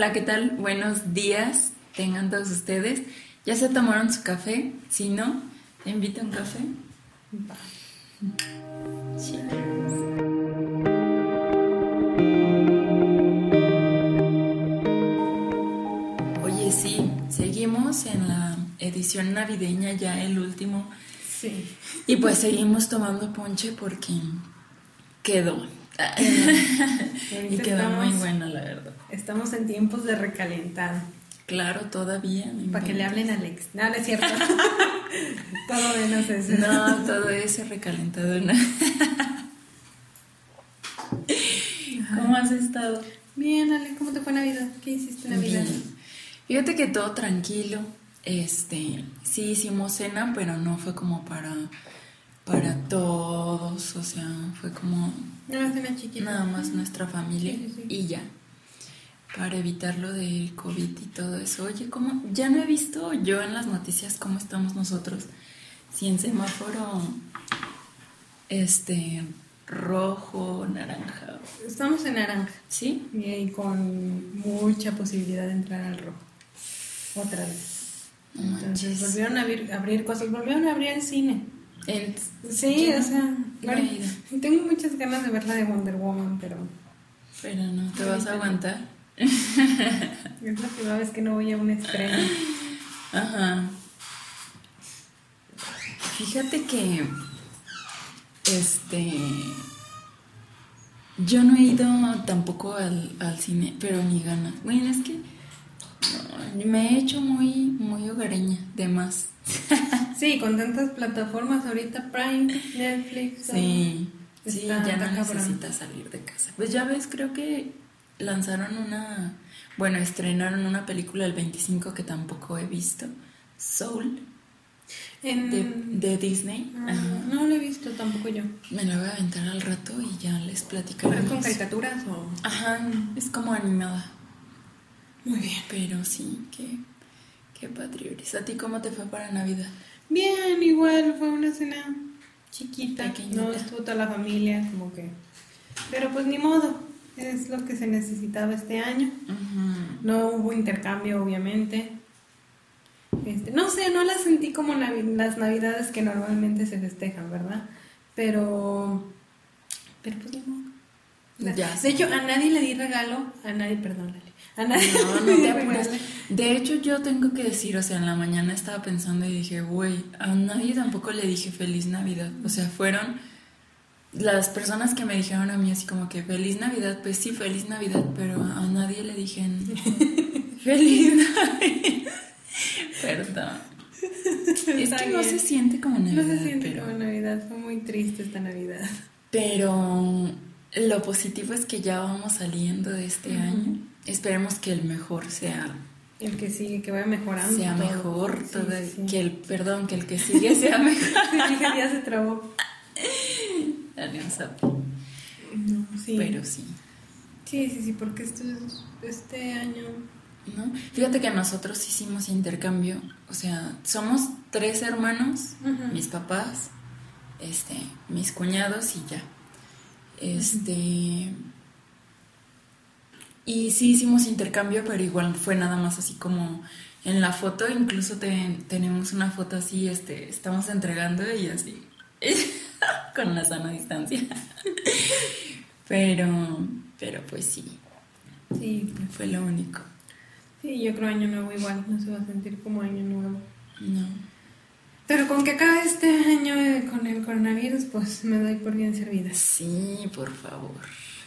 Hola, ¿qué tal? Buenos días, tengan todos ustedes. ¿Ya se tomaron su café? Si no, te invito a un café. Oye, sí, seguimos en la edición navideña, ya el último. Sí. Y pues seguimos tomando ponche porque quedó. y quedó muy buena, la verdad. Estamos en tiempos de recalentar. Claro, todavía. Para que le hablen a Alex. No, no es cierto. todo menos eso. No, todo ese recalentado. No. ¿Cómo has estado? Bien, Ale, ¿cómo te fue Navidad? ¿Qué hiciste en Navidad? Fíjate que todo tranquilo. Este, sí hicimos cena, pero no fue como para para todos, o sea, fue como nada más, chiquita. nada más nuestra familia y ya, para evitar lo del COVID y todo eso. Oye, ¿cómo? Ya no he visto yo en las noticias cómo estamos nosotros, si en semáforo, este, rojo, naranja. Estamos en naranja. ¿Sí? Y con mucha posibilidad de entrar al rojo. Otra vez. Entonces volvieron a abrir, abrir cosas, volvieron a abrir el cine sí, o sea, tengo muchas ganas de ver la de Wonder Woman, pero... Pero no, ¿te vas a aguantar? es la primera vez que no voy a un estreno. Ajá. Fíjate que, este, yo no he ido tampoco al, al cine, pero ni ganas. Bueno, es que me he hecho muy, muy hogareña, de más. Sí, con tantas plataformas ahorita, Prime, Netflix. Sí, sí ya no necesitas salir de casa. Pues ya ves, creo que lanzaron una, bueno, estrenaron una película el 25 que tampoco he visto, Soul. De, Disney. Ah, no lo he visto tampoco yo. Me la voy a aventar al rato y ya les platicaré. ¿Es con caricaturas o...? Ajá, es como animada. Muy bien. Pero sí, qué, qué patriotis. ¿A ti cómo te fue para Navidad? Bien, igual, fue una cena chiquita. No estuvo toda la familia, como que... Pero pues ni modo, es lo que se necesitaba este año. No hubo intercambio, obviamente. Este, no sé, no las sentí como las navidades que normalmente se festejan, ¿verdad? Pero... Pero pues ni modo. De hecho, a nadie le di regalo, a nadie, perdón, a nadie. No, no te De hecho, yo tengo que decir, o sea, en la mañana estaba pensando y dije, güey, a nadie tampoco le dije feliz Navidad. O sea, fueron las personas que me dijeron a mí así como que feliz Navidad, pues sí, feliz Navidad, pero a nadie le dije feliz Navidad. Perdón. Es que no se siente como Navidad. No se siente como Navidad, fue muy triste esta Navidad. Pero lo positivo es que ya vamos saliendo de este año. Esperemos que el mejor sea el que sigue, que vaya mejorando. Sea mejor Que el, perdón, que el que sigue sea mejor. ya se trabó. Dale No, sí. Pero sí. Sí, sí, sí, porque esto este año... ¿No? Fíjate que nosotros hicimos intercambio, o sea, somos tres hermanos, mis papás, este, mis cuñados y ya. Este. Y sí hicimos intercambio, pero igual fue nada más así como en la foto, incluso tenemos una foto así, este, estamos entregando y así, con una sana distancia. pero, pero pues sí. Sí. Fue lo único. Sí, yo creo año nuevo igual, no se va a sentir como año nuevo. No. Pero con que acabe este año con el coronavirus, pues me doy por bien servida. Sí, por favor.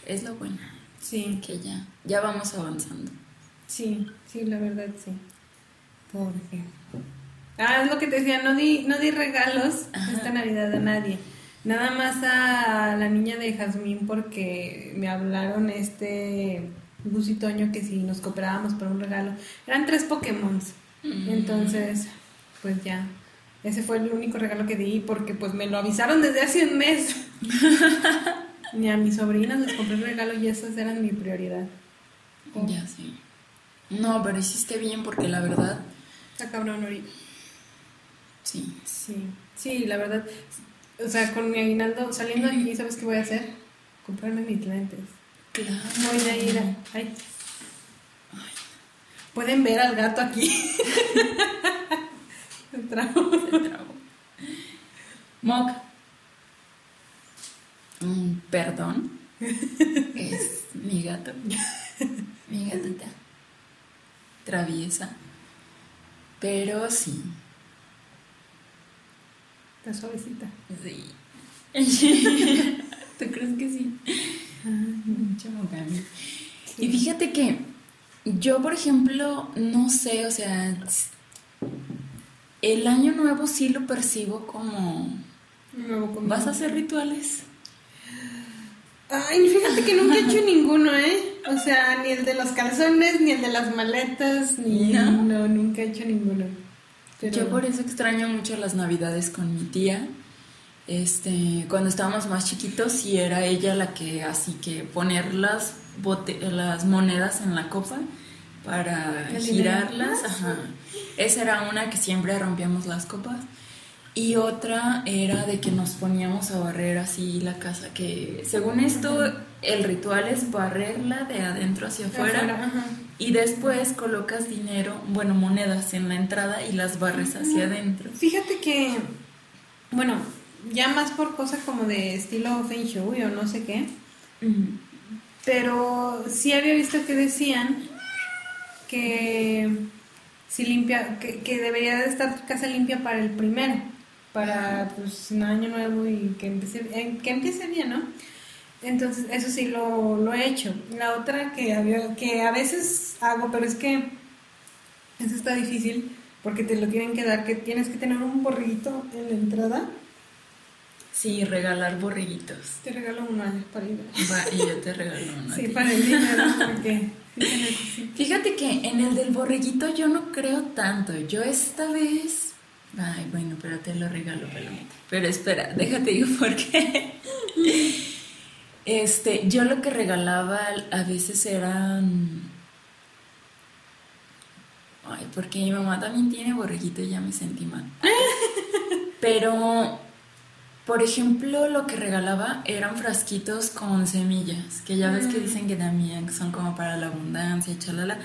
Es lo bueno. Sí. Que ya, ya vamos avanzando. Sí, sí, la verdad sí. Porque. Ah, es lo que te decía, no di, no di regalos esta Navidad a nadie. Nada más a la niña de Jazmín porque me hablaron este busitoño que si nos cooperábamos por un regalo. Eran tres Pokémon. Mm. Entonces, pues ya, ese fue el único regalo que di porque pues me lo avisaron desde hace un mes. Ni a mis sobrinas les compré regalo y esas eran mi prioridad. Ya sí. No, pero hiciste bien porque la verdad... Está cabrón ahorita. Sí. Sí, sí, la verdad. O sea, con mi aguinaldo saliendo de aquí, ¿sabes qué voy a hacer? Comprarme mis lentes. Claro. Voy a ir a... Ay. Ay Pueden ver al gato aquí. Se trabó. Se trabó. Mock. Perdón. Es mi gato. Mi gatita. Traviesa. Pero sí. Está suavecita. Sí. ¿Tú crees que sí? Mucho Mogami. Y fíjate que yo, por ejemplo, no sé, o sea, el año nuevo sí lo percibo como... Nuevo. ¿Vas a hacer rituales? Ay, fíjate que nunca he hecho ninguno, ¿eh? O sea, ni el de los calzones, ni el de las maletas, ni... ¿No? No, nunca he hecho ninguno. Pero- Yo por eso extraño mucho las navidades con mi tía. Este, cuando estábamos más chiquitos, sí era ella la que así que poner las, bote- las monedas en la copa para girarlas. Ajá. Esa era una que siempre rompíamos las copas. Y otra era de que nos poníamos a barrer así la casa, que según esto el ritual es barrerla de adentro hacia afuera. Y después colocas dinero, bueno, monedas en la entrada y las barres hacia adentro. Fíjate que, bueno, ya más por cosa como de estilo Feng Shui o no sé qué, pero sí había visto que decían que si limpia, que, que debería de estar tu casa limpia para el primero, para pues un año nuevo y que empiece, eh, que empiece bien, ¿no? Entonces, eso sí lo, lo he hecho. La otra que, había, que a veces hago, pero es que eso está difícil porque te lo tienen que dar, que tienes que tener un borriguito en la entrada. Sí, regalar borreguitos. Te regalo uno para ir. Va, y yo te regalo uno. Sí, para el dinero, porque. Fíjate que en el del borreguito yo no creo tanto. Yo esta vez. Ay, bueno, pero te lo regalo, Palomita. Pero espera, déjate digo por qué. Este, yo lo que regalaba a veces eran. Ay, porque mi mamá también tiene borreguito y ya me sentí mal. Pero, por ejemplo, lo que regalaba eran frasquitos con semillas, que ya ves que dicen que también son como para la abundancia, chalala.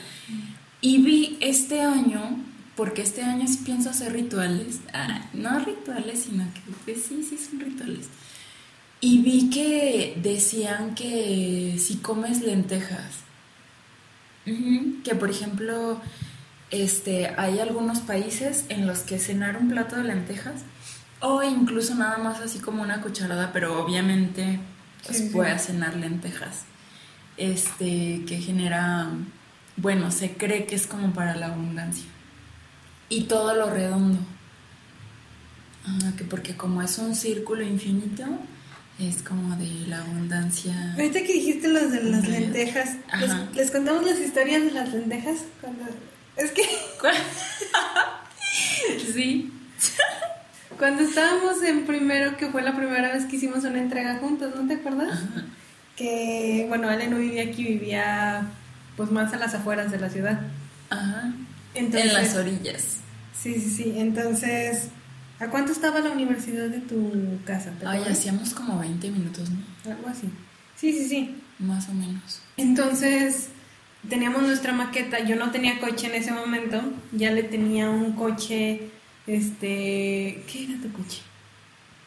Y vi este año, porque este año sí pienso hacer rituales, ah, no rituales, sino que pues sí, sí son rituales. Y vi que decían que si comes lentejas, que por ejemplo, este, hay algunos países en los que cenar un plato de lentejas o incluso nada más así como una cucharada, pero obviamente pues, Sí, sí. puedes cenar lentejas. Este, que genera, bueno, se cree que es como para la abundancia. Y todo lo redondo. Ah, que porque como es un círculo infinito, es como de la abundancia. Ahorita que dijiste los de las lentejas, ¿les, les contamos las historias de las lentejas? Cuando, es que sí. cuando estábamos en primero, que fue la primera vez que hicimos una entrega juntos, ¿no te acuerdas? Ajá. Que, bueno, Ale no vivía aquí, vivía pues más a las afueras de la ciudad. Ajá. Entonces, en las orillas. Sí, sí, sí. Entonces, ¿a cuánto estaba la universidad de tu casa? ¿Te Ay, hacíamos como 20 minutos, ¿no? Algo así. Sí, sí, sí. Más o menos. Entonces, teníamos nuestra maqueta. Yo no tenía coche en ese momento. Ya le tenía un coche, este... ¿Qué era tu coche?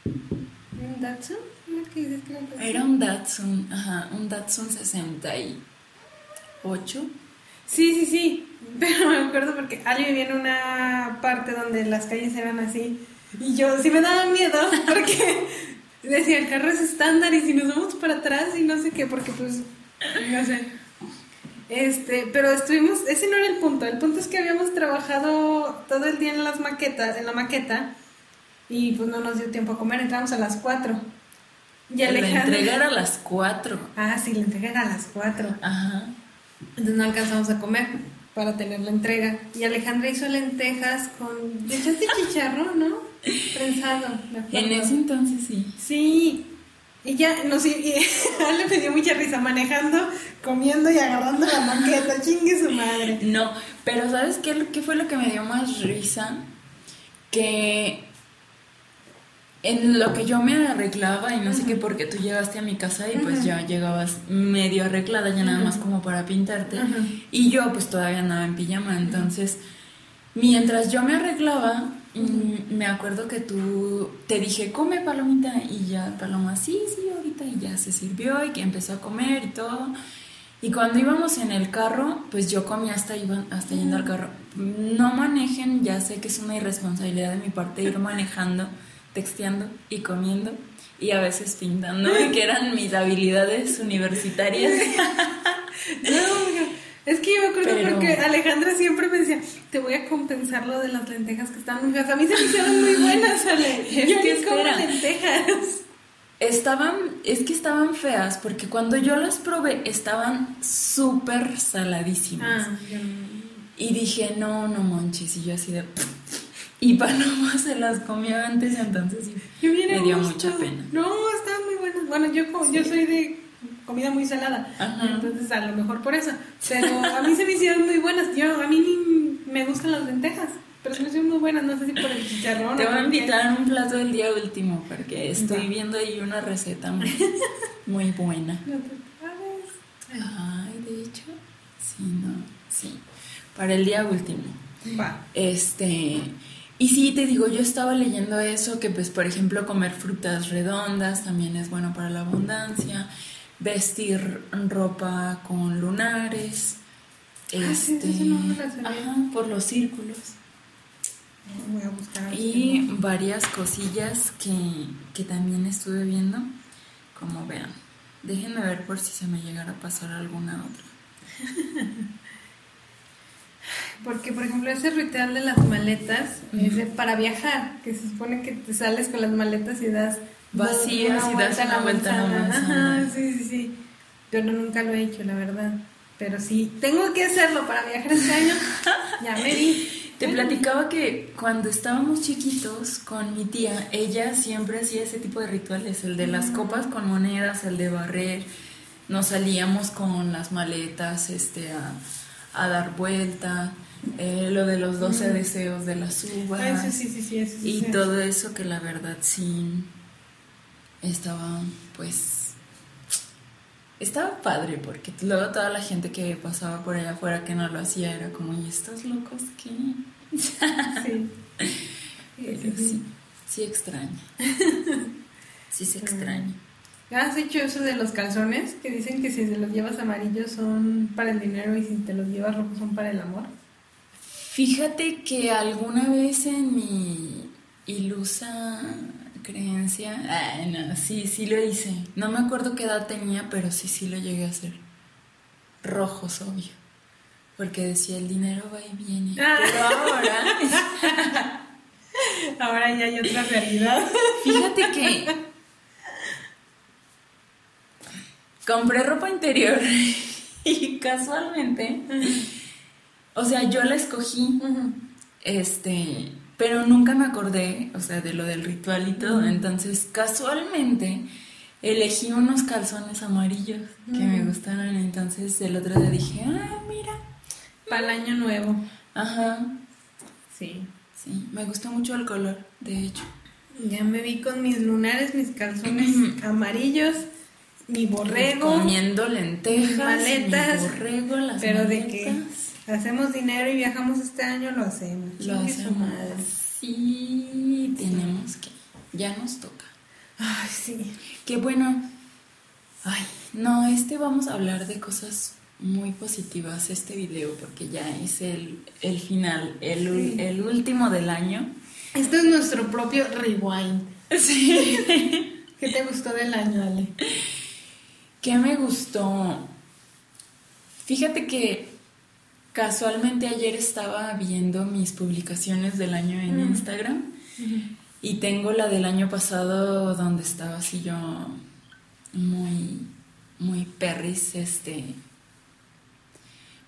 ¿Un Datsun? ¿Era que dices que era un Datsun? Era un Datsun, ajá, un Datsun 68. Sí, sí, sí. Pero me acuerdo porque Ali vivía en una parte donde las calles eran así. Y yo sí me daba miedo porque decía, el carro es estándar y si nos vamos para atrás y no sé qué, porque pues, no sé. Este, pero estuvimos, ese no era el punto. El punto es que habíamos trabajado todo el día en las maquetas, en la maqueta, y pues no nos dio tiempo a comer, entramos a las 4. Y Alejandra. entrega era a las 4. Ah, sí, la entrega era a las 4. Ajá. Entonces no alcanzamos a comer para tener la entrega. Y Alejandra hizo lentejas con... ¿Le echaste chicharrón, no? Prensado. me. En ese entonces sí. Sí. Y ya nos... Y, me dio mucha risa manejando, comiendo y agarrando la maqueta. Chingue su madre. No, pero ¿sabes qué, qué fue lo que me dio más risa? Que en lo que yo me arreglaba y no sé qué, porque tú llegaste a mi casa y pues ya llegabas medio arreglada, ya nada más como para pintarte. Y yo pues todavía andaba en pijama, entonces mientras yo me arreglaba, mm, me acuerdo que tú te dije, come palomita, y ya Paloma, sí, sí, ahorita, y ya se sirvió y que empezó a comer y todo. Y cuando íbamos en el carro, pues yo comía hasta, iba, hasta yendo al carro. No manejen, ya sé que es una irresponsabilidad de mi parte ir manejando texteando y comiendo y a veces pintando, que eran mis habilidades universitarias. no, es que yo me acuerdo porque Alejandra siempre me decía, te voy a compensar lo de las lentejas que están A mí se me hicieron muy buenas, Ale. Es yo que como lentejas. Estaban, es que estaban feas porque cuando yo las probé estaban súper saladísimas. Ah, y dije, no, no manches. Y yo así de... Y Paloma se las comió antes, entonces sí, me dio mucha pena. No, estaban muy buenas. Bueno, yo, yo soy de comida muy salada, entonces a lo mejor por eso. Pero a mí se me hicieron muy buenas. Yo, a mí ni me gustan las lentejas, pero se me hicieron muy buenas. No sé si por el chicharrón. Te voy a invitar a un plato del día último, porque estoy viendo ahí una receta muy, muy buena. Ay, de hecho, sí, no, sí. Para el día último. Va. Este. Y sí, te digo, yo estaba leyendo eso, que pues por ejemplo comer frutas redondas también es bueno para la abundancia, vestir ropa con lunares, ah, este, por los círculos. Voy a buscar y varias cosillas que, que también estuve viendo, como vean. Déjenme ver por si se me llegara a pasar alguna otra. Porque, por ejemplo, ese ritual de las maletas es para viajar, que se supone que te sales con las maletas y das vacías y das una vuelta a la Ajá, sí, sí, sí. Yo no, nunca lo he hecho, la verdad. Pero sí, tengo que hacerlo para viajar este año. ya me di. Te platicaba que cuando estábamos chiquitos con mi tía, ella siempre hacía ese tipo de rituales, el de las copas con monedas, el de barrer. Nos salíamos con las maletas este, a, a dar vuelta. Eh, lo de los 12 deseos de las uvas. y todo eso que la verdad sí estaba, pues, estaba padre, porque luego toda la gente que pasaba por allá afuera que no lo hacía era como, ¿y estos locos qué? sí. sí, sí extraña. Sí se extraña. ¿Has hecho eso de los calzones? Que dicen que si te los llevas amarillos son para el dinero y si te los llevas rojos son para el amor. Fíjate que alguna vez en mi ilusa creencia, no, sí, sí lo hice. No me acuerdo qué edad tenía, pero sí, sí lo llegué a hacer. Rojos, obvio. Porque decía, el dinero va y viene. Ah. Pero ahora... ahora ya hay otra realidad. Fíjate que... Compré ropa interior y casualmente o sea, yo la escogí, este, pero nunca me acordé, o sea, de lo del ritual y todo. Entonces, casualmente, elegí unos calzones amarillos que me gustaron. Entonces, el otro día dije, ah, mira. Para el año nuevo. Ajá. Sí. Sí, me gustó mucho el color, de hecho. Ya me vi con mis lunares, mis calzones amarillos, mi borrego. Comiendo lentejas, maletas. Mi borrego, las pero de qué hacemos dinero y viajamos este año, lo hacemos. Lo hacemos. Sí, tenemos que. Ya nos toca. Ay, sí. Qué bueno. Ay, no, este vamos a hablar de cosas muy positivas, este video, porque ya es el, final, el, el último del año. Esto es nuestro propio rewind. Sí. ¿Qué te gustó del año, Ale? ¿Qué me gustó? Fíjate que Casualmente ayer estaba viendo mis publicaciones del año en mm. Instagram y tengo la del año pasado donde estaba así yo muy, muy perris, este,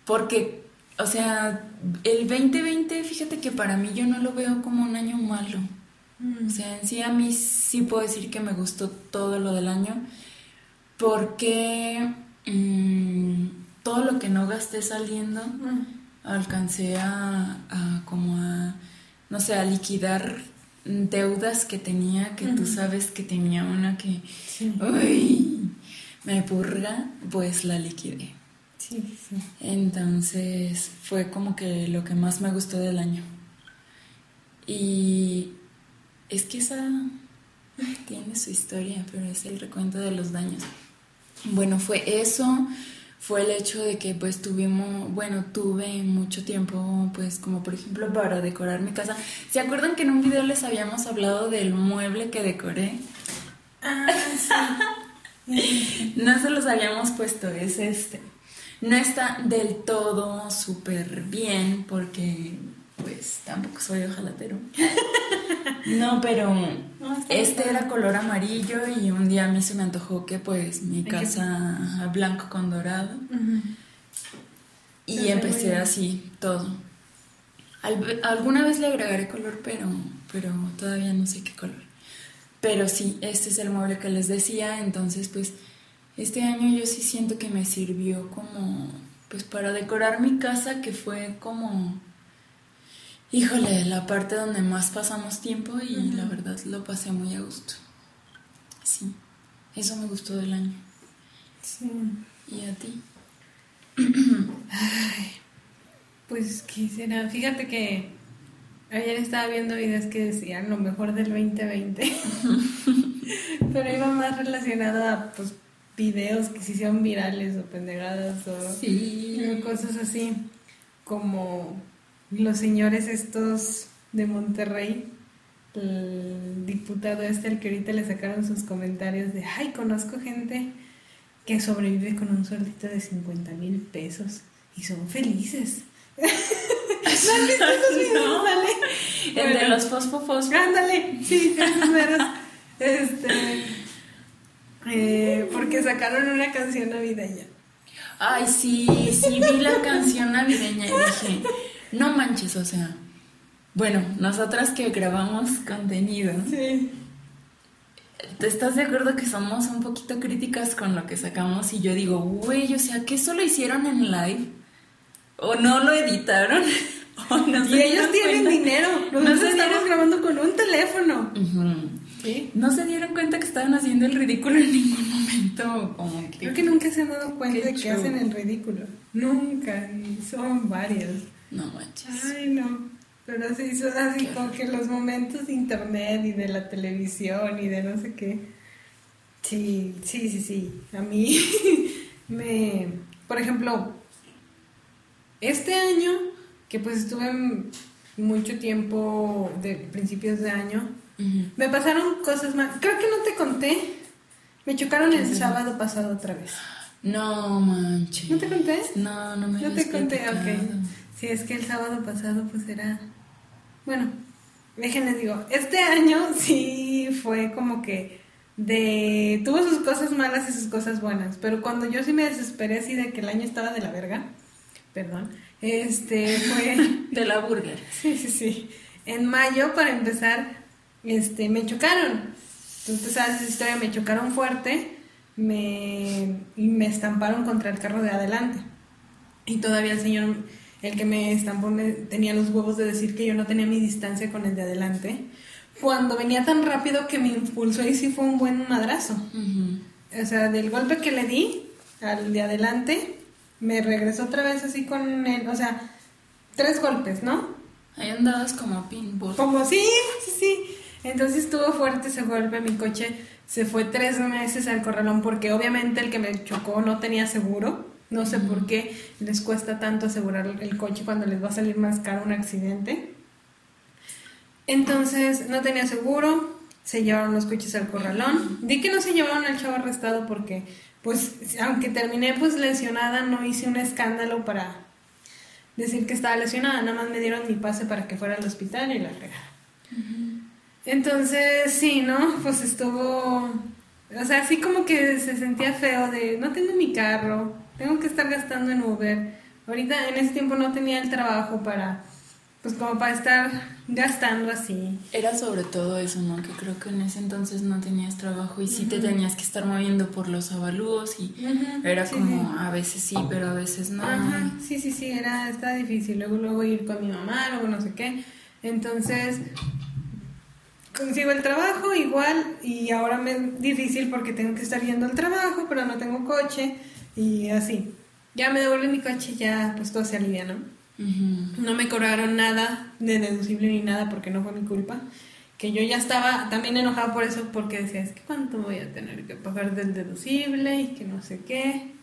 porque, o sea, el 2020, fíjate que para mí yo no lo veo como un año malo. Mm. O sea, en sí a mí sí puedo decir que me gustó todo lo del año porque... Mm, todo lo que no gasté saliendo, alcancé a, como a, no sé, a liquidar deudas que tenía, que tú sabes que tenía una que, Sí, uy, me purga, pues la liquidé. sí, sí. Entonces fue como que lo que más me gustó del año. Y es que esa tiene su historia, pero es el recuento de los daños. Bueno, fue eso, fue el hecho de que pues tuvimos, bueno, tuve mucho tiempo pues como por ejemplo para decorar mi casa. ¿Se acuerdan que en un video les habíamos hablado del mueble que decoré? Ah, sí. No se los habíamos puesto, es este. No está del todo súper bien porque pues tampoco soy ojalatero. No, pero No, este bien. era color amarillo y un día a mí se me antojó que pues mi casa blanco con dorado y empecé así todo. Al- alguna vez le agregaré color, pero, pero todavía no sé qué color. Pero sí, este es el mueble que les decía, entonces pues este año yo sí siento que me sirvió como pues para decorar mi casa, que fue como, híjole, la parte donde más pasamos tiempo y la verdad lo pasé muy a gusto. Sí, eso me gustó del año. Sí. ¿Y a ti? Ay, pues, ¿qué será? Fíjate que ayer estaba viendo videos que decían lo mejor del 2020, pero iba más relacionado a, pues, videos que se hicieron virales o pendejadas o Sí. cosas así, como los señores estos de Monterrey, el diputado este al que ahorita le sacaron sus comentarios de, ay, conozco gente que sobrevive con un sueldito de 50 mil pesos y son felices. ¿No. El de los fosfofos. Ándale, sí, esos. Este, eh, porque sacaron una canción navideña. Ay, sí, sí vi la canción navideña y dije, no manches, o sea, bueno, nosotras que grabamos contenido, Sí. ¿te estás de acuerdo que somos un poquito críticas con lo que sacamos? Y yo digo, güey, o sea, ¿qué eso lo hicieron en live? ¿O no lo editaron? ¿O no Y ellos tienen cuenta? dinero. No Nosotros se estamos grabando con un teléfono. Sí. No se dieron cuenta que estaban haciendo el ridículo en ningún momento. Como que... Creo que nunca se han dado cuenta de que hacen el ridículo. Nunca. Son varios. No manches. Ay, no. Pero sí, son así como que los momentos de internet y de la televisión y de no sé qué. Sí, sí, sí, sí. A mí me... Por ejemplo, este año, que pues estuve mucho tiempo de principios de año, me pasaron cosas más. Creo que no te conté. Me chocaron el sábado pasado otra vez. No manches. ¿No te conté? No, no me No te conté, platicado. ok. Sí, es que el sábado pasado pues era... Bueno, déjenles digo, este año sí fue como que de... Tuvo sus cosas malas y sus cosas buenas, pero cuando yo sí me desesperé así de que el año estaba de la verga, perdón, este fue... De la burger. Sí, sí, sí. En mayo, para empezar, este, me chocaron. Entonces, sabes esa historia, me chocaron fuerte me, y me estamparon contra el carro de adelante. Y todavía el señor, el que me estampó, me- tenía los huevos de decir que yo no tenía mi distancia con el de adelante. Cuando venía tan rápido que me impulsó y sí fue un buen madrazo. Ujú. O sea, del golpe que le di al de adelante, me regresó otra vez así con el, o sea, tres golpes, ¿no? Ahí andabas como pinball. Como sí, sí, sí. Entonces estuvo fuerte ese golpe. Mi coche se fue tres meses al corralón porque obviamente el que me chocó no tenía seguro. No sé por qué les cuesta tanto asegurar el coche cuando les va a salir más caro un accidente. Entonces no tenía seguro, se llevaron los coches al corralón. Di que no se llevaron al chavo arrestado porque, pues, aunque terminé pues lesionada, no hice un escándalo para decir que estaba lesionada. Nada más me dieron mi pase para que fuera al hospital y la fregada. Entonces, sí, ¿no? Pues estuvo, o sea, así como que se sentía feo de, no tengo mi carro, tengo que estar gastando en Uber. Ahorita en ese tiempo no tenía el trabajo para, pues como para estar gastando así. Era sobre todo eso, ¿no? Que creo que en ese entonces no tenías trabajo y sí te tenías que estar moviendo por los avalúos y era sí, como sí. a veces sí, pero a veces no. Ajá, sí, sí, sí, era, estaba difícil. Luego, luego ir con mi mamá, luego no sé qué. Entonces, consigo el trabajo igual y ahora me es difícil porque tengo que estar yendo al trabajo, pero no tengo coche y así. Ya me devuelve mi coche, ya pues todo se alivia, ¿no? No me cobraron nada de deducible ni nada porque no fue mi culpa. Que yo ya estaba también enojada por eso porque decía, es que cuánto voy a tener que pagar del deducible y que no sé qué.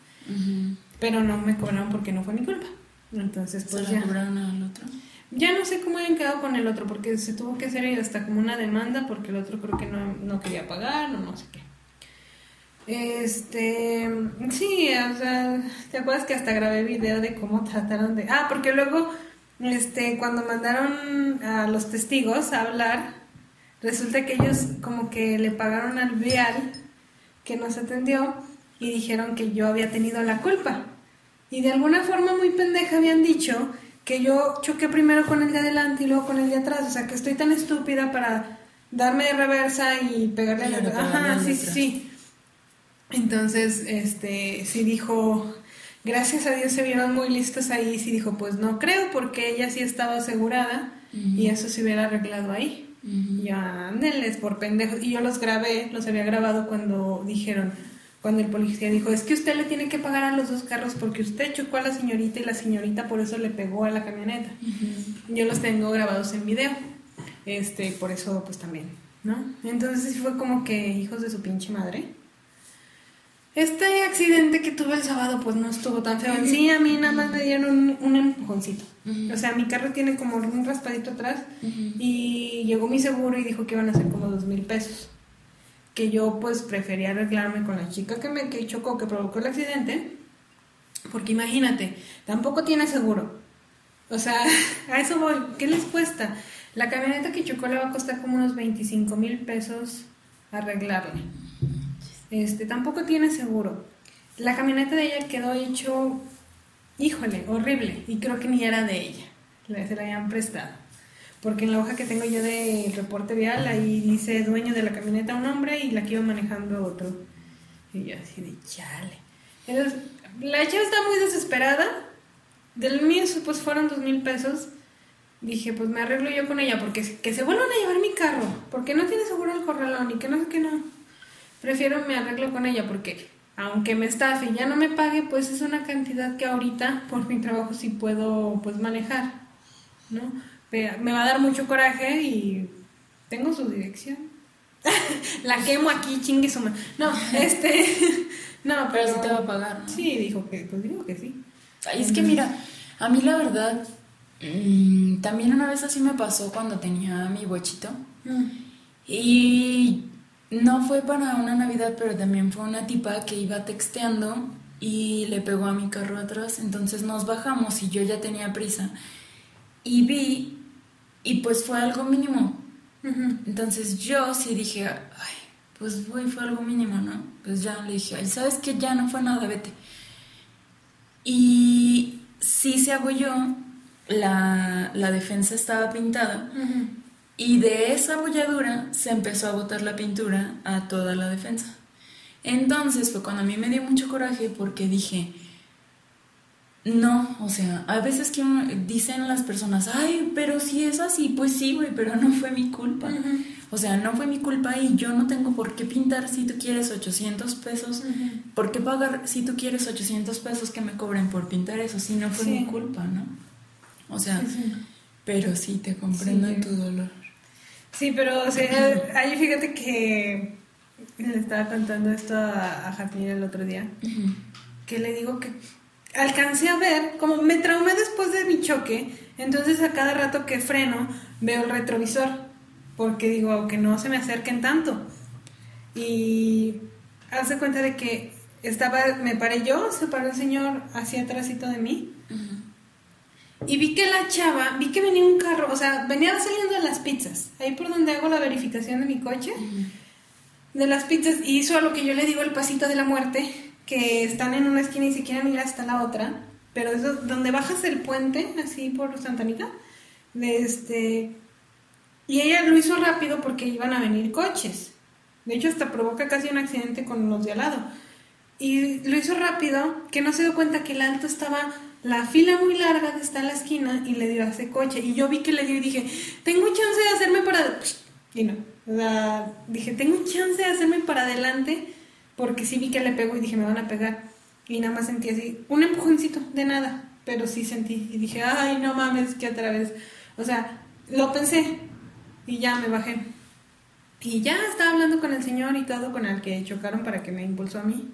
Pero no me cobraron porque no fue mi culpa. Entonces, pues ¿Se ya. cobraron al otro? Ya no sé cómo habían quedado con el otro, porque se tuvo que hacer hasta como una demanda, porque el otro creo que no, no quería pagar o no sé qué. Este, sí, o sea, ¿te acuerdas que hasta grabé video de cómo trataron de... Ah, porque luego, este, cuando mandaron a los testigos a hablar, resulta que ellos como que le pagaron al vial que nos atendió y dijeron que yo había tenido la culpa. Y de alguna forma muy pendeja habían dicho que yo choqué primero con el de adelante y luego con el de atrás. O sea, que estoy tan estúpida para darme de reversa y pegarle a la... Ajá, sí, sí, sí. Entonces, este, sí dijo, gracias a Dios se vieron muy listos ahí. Sí dijo, pues no creo porque ella sí estaba asegurada y eso se hubiera arreglado ahí. Ujú. Ya, ándenles por pendejos. Y yo los grabé, los había grabado cuando dijeron, cuando el policía dijo, es que usted le tiene que pagar a los dos carros porque usted chocó a la señorita y la señorita por eso le pegó a la camioneta. Yo los tengo grabados en video. Este, por eso pues también, ¿no? Entonces sí fue como que hijos de su pinche madre. Este accidente que tuve el sábado pues no estuvo tan feo. Sí a mí nada más me dieron un, un empujoncito. O sea, mi carro tiene como un raspadito atrás y llegó mi seguro y dijo que iban a ser como dos mil pesos. Que yo pues prefería arreglarme con la chica que me que chocó, que provocó el accidente. Porque imagínate, tampoco tiene seguro. O sea, a eso voy. ¿Qué les cuesta? La camioneta que chocó le va a costar como unos 25 mil pesos arreglarle. Este, tampoco tiene seguro. La camioneta de ella quedó hecho, híjole, horrible. Y creo que ni era de ella. La- Se la habían prestado. Porque en la hoja que tengo yo del reporte vial, ahí dice dueño de la camioneta un hombre y la que iba manejando otro. Y yo así de chale. Entonces, la chava está muy desesperada. Del mío, pues fueron dos mil pesos. Dije, pues me arreglo yo con ella, porque que se vuelvan a llevar mi carro, porque no tiene seguro el corralón y que no sé qué no. Prefiero me arreglo con ella, porque aunque me estafe y ya no me pague, pues es una cantidad que ahorita por mi trabajo sí puedo pues manejar, ¿no? Me va a dar mucho coraje y tengo su dirección. La quemo aquí, chingue su No, este. No, Pero pero. sí te va a pagar, ¿no? Sí, dijo que, pues digo que sí. Ay, es que mira, a mí la verdad, mm, también una vez así me pasó cuando tenía mi bochito. Y no fue para una Navidad, pero también fue una tipa que iba texteando y le pegó a mi carro atrás. Entonces nos bajamos y yo ya tenía prisa. Y vi, y pues fue algo mínimo. Entonces yo sí dije, ay, pues güey, fue algo mínimo, ¿no? Pues ya le dije, ay, ¿sabes qué? Ya no fue nada, vete. Y sí se abolló, la, la defensa estaba pintada. Y de esa bolladura se empezó a botar la pintura a toda la defensa. Entonces fue cuando a mí me dio mucho coraje porque dije, no, o sea, a veces que dicen las personas, ay, pero si es así, pues sí, güey, pero no fue mi culpa. O sea, no fue mi culpa y yo no tengo por qué pintar si tú quieres 800 pesos. ¿Por qué pagar si tú quieres 800 pesos que me cobren por pintar eso? Si no fue Sí. mi culpa, ¿no? O sea, Sí, sí. pero sí, te comprendo en tu dolor. Sí, pero o ahí fíjate que le estaba contando esto a, a el otro día, que le digo que alcancé a ver, como me traumé después de mi choque, entonces a cada rato que freno veo el retrovisor, porque digo que no se me acerquen tanto. Y hace cuenta de que estaba, me paré yo, se paró el señor hacia atrásito de mí. Y vi que la chava, vi que venía un carro, o sea, venía saliendo de las pizzas, ahí por donde hago la verificación de mi coche, de las pizzas, y hizo a lo que yo le digo el pasito de la muerte, que están en una esquina y se quieren ir hasta la otra, pero eso, donde bajas el puente, así por Santa Anita, de este, y ella lo hizo rápido porque iban a venir coches, de hecho hasta provoca casi un accidente con los de al lado, y lo hizo rápido, que no se dio cuenta que el alto estaba la fila muy larga de estar en la esquina y le dio a ese coche. Y yo vi que le dio y dije, tengo chance de hacerme para... Y no. Dije, tengo chance de hacerme para adelante porque sí vi que le pegó y dije, me van a pegar. Y nada más sentí así, un empujoncito de nada, pero sí sentí y dije, ay, no mames, que otra vez. O sea, lo pensé y ya me bajé. Y ya estaba hablando con el señor y todo, con el que chocaron para que me impulsó a mí.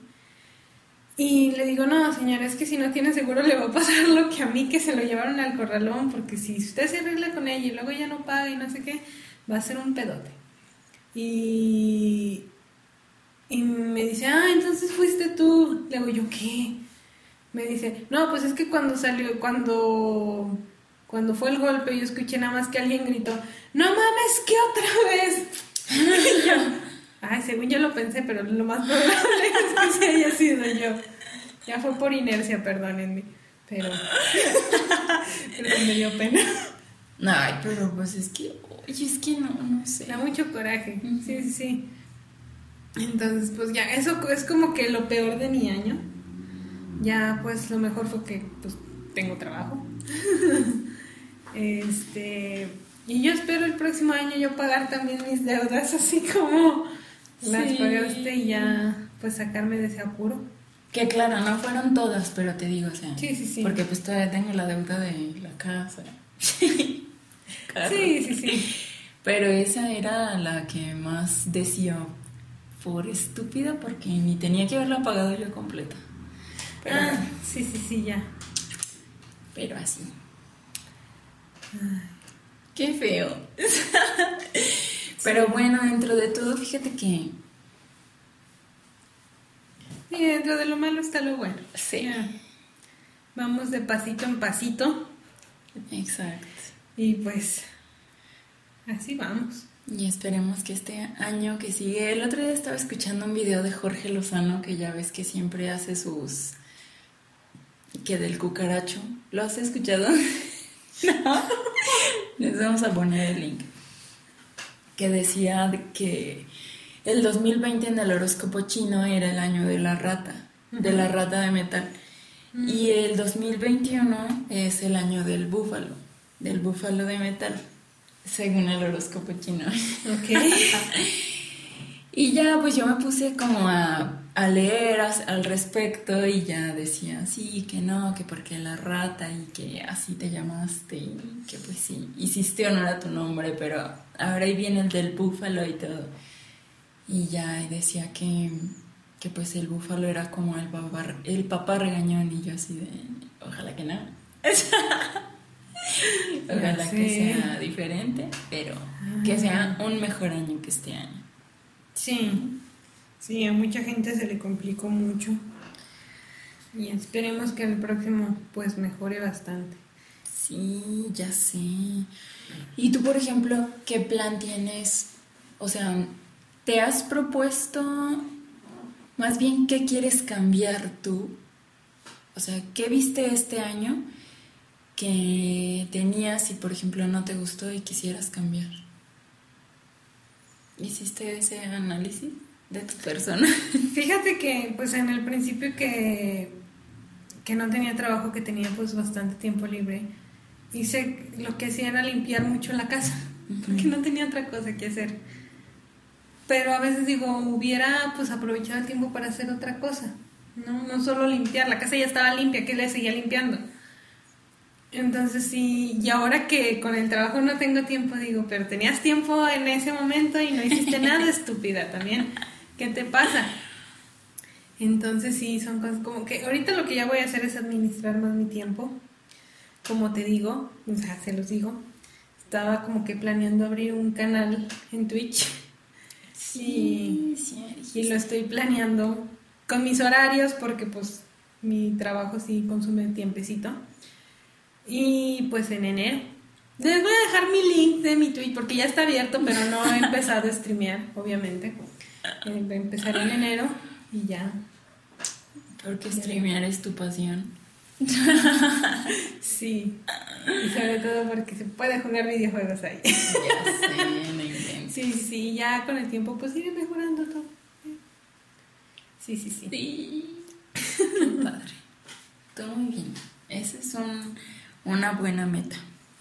Y le digo, no, señor, es que si no tiene seguro le va a pasar lo que a mí, que se lo llevaron al corralón, porque si usted se arregla con ella y luego ya no paga y no sé qué, va a ser un pedote. Y, y me dice, ah, entonces fuiste tú. Le digo, ¿yo qué? Me dice, no, pues es que cuando salió, cuando, cuando fue el golpe, yo escuché nada más que alguien gritó, no mames, ¿qué otra vez? ay, según yo lo pensé, pero lo más probable es que sí haya sido yo. Ya fue por inercia, perdónenme. Pero, pero me dio pena. Ay, pero pues es que, oye, es que no, no sé. Da mucho coraje. Sí, sí, sí. Entonces, pues ya, eso es como que lo peor de mi año. Ya, pues lo mejor fue que pues tengo trabajo. este, y yo espero el próximo año yo pagar también mis deudas así como las Sí. pagaste y ya pues sacarme de ese apuro. Que claro, no fueron todas, pero te digo, o sea. Sí, sí, sí. Porque pues todavía tengo la deuda de la casa. Sí, sí, sí. Pero esa era la que más decía por estúpida porque ni tenía que haberla pagado yo completa. Pero, Ah, sí, sí, sí, ya. pero así. Qué feo. pero bueno, dentro de todo, fíjate que Y dentro de lo malo está lo bueno. sí. Ya. Vamos de pasito en pasito Exacto. y pues así vamos. Y esperemos que este año que sigue. El otro día estaba escuchando un video de Jorge Lozano, que ya ves que siempre hace sus. que del cucaracho. ¿Lo has escuchado? no. Les vamos a poner el link. Que decía de que el 2020 en el horóscopo chino era el año de la rata, de la rata de metal. Y el 2021 es el año del búfalo, del búfalo de metal, según el horóscopo chino. Ok. Y ya pues yo me puse como a, a leer al respecto y ya decía, sí, que no, que porque la rata y que así te llamaste y que pues sí, hiciste honor a tu nombre, pero ahora ahí viene el del búfalo y todo. Y ya decía que, que pues el búfalo era como el papá, el papá regañón y yo así de, ojalá que no. ojalá que sea diferente, pero que sea un mejor año que este año. Sí, sí, a mucha gente se le complicó mucho. Y esperemos que el próximo pues mejore bastante. Sí, ya sé. ¿Y tú, por ejemplo, qué plan tienes? O sea, ¿te has propuesto más bien qué quieres cambiar tú? O sea, ¿qué viste este año que tenías y, por ejemplo, no te gustó y quisieras cambiar? ¿Hiciste ese análisis de tu persona? Fíjate que pues en el principio que, que no tenía trabajo, que tenía pues bastante tiempo libre, hice lo que hacía era limpiar mucho la casa, porque no tenía otra cosa que hacer. Pero a veces digo, hubiera pues aprovechado el tiempo para hacer otra cosa, no, no solo limpiar, la casa ya estaba limpia, que le seguía limpiando. Entonces sí, y ahora que con el trabajo no tengo tiempo, digo, pero tenías tiempo en ese momento y no hiciste nada estúpida también. ¿Qué te pasa? Entonces sí, son cosas como que ahorita lo que ya voy a hacer es administrar más mi tiempo. Como te digo, o sea, se los digo, estaba como que planeando abrir un canal en Twitch. Sí, sí, y lo estoy planeando con mis horarios porque pues mi trabajo sí consume tiempecito. Y pues en enero. Les voy a dejar mi link de mi Twitch porque ya está abierto, pero no he empezado a streamear, obviamente. Eh, Empezaré en enero y ya. Porque streamear es tu pasión. Sí. Y sobre todo porque se puede jugar videojuegos ahí. Ya sé, no inventes. Sí, sí, ya con el tiempo pues iré mejorando todo. Sí, sí, sí. Sí. Qué padre. Todo muy bien. Esa es un- una buena meta.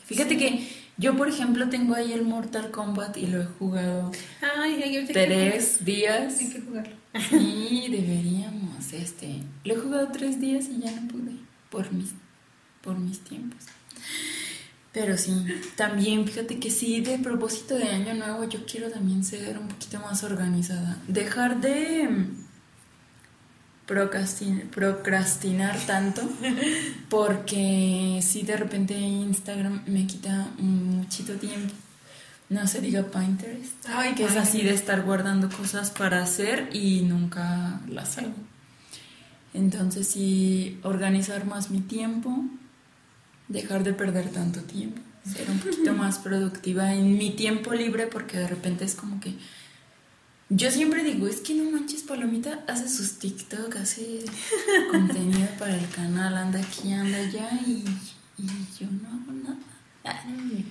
Fíjate que Yo, por ejemplo, tengo ahí el Mortal Kombat y lo he jugado Ay, tres días. Hay que jugarlo. Sí, deberíamos. Este, lo he jugado tres días y ya no pude por mis, por mis tiempos. Pero sí, también fíjate que sí, de propósito de año nuevo, yo quiero también ser un poquito más organizada. Dejar de procrastinar, procrastinar tanto, porque si de repente Instagram me quita muchito tiempo. No se diga Pinterest. Ay, que es así de estar guardando cosas para hacer y nunca las hago. Entonces sí, organizar más mi tiempo, dejar de perder tanto tiempo, ser un poquito más productiva en mi tiempo libre porque de repente es como que yo siempre digo, es que no manches, Palomita hace sus TikTok, hace contenido para el canal, anda aquí, anda allá y, yo no hago nada.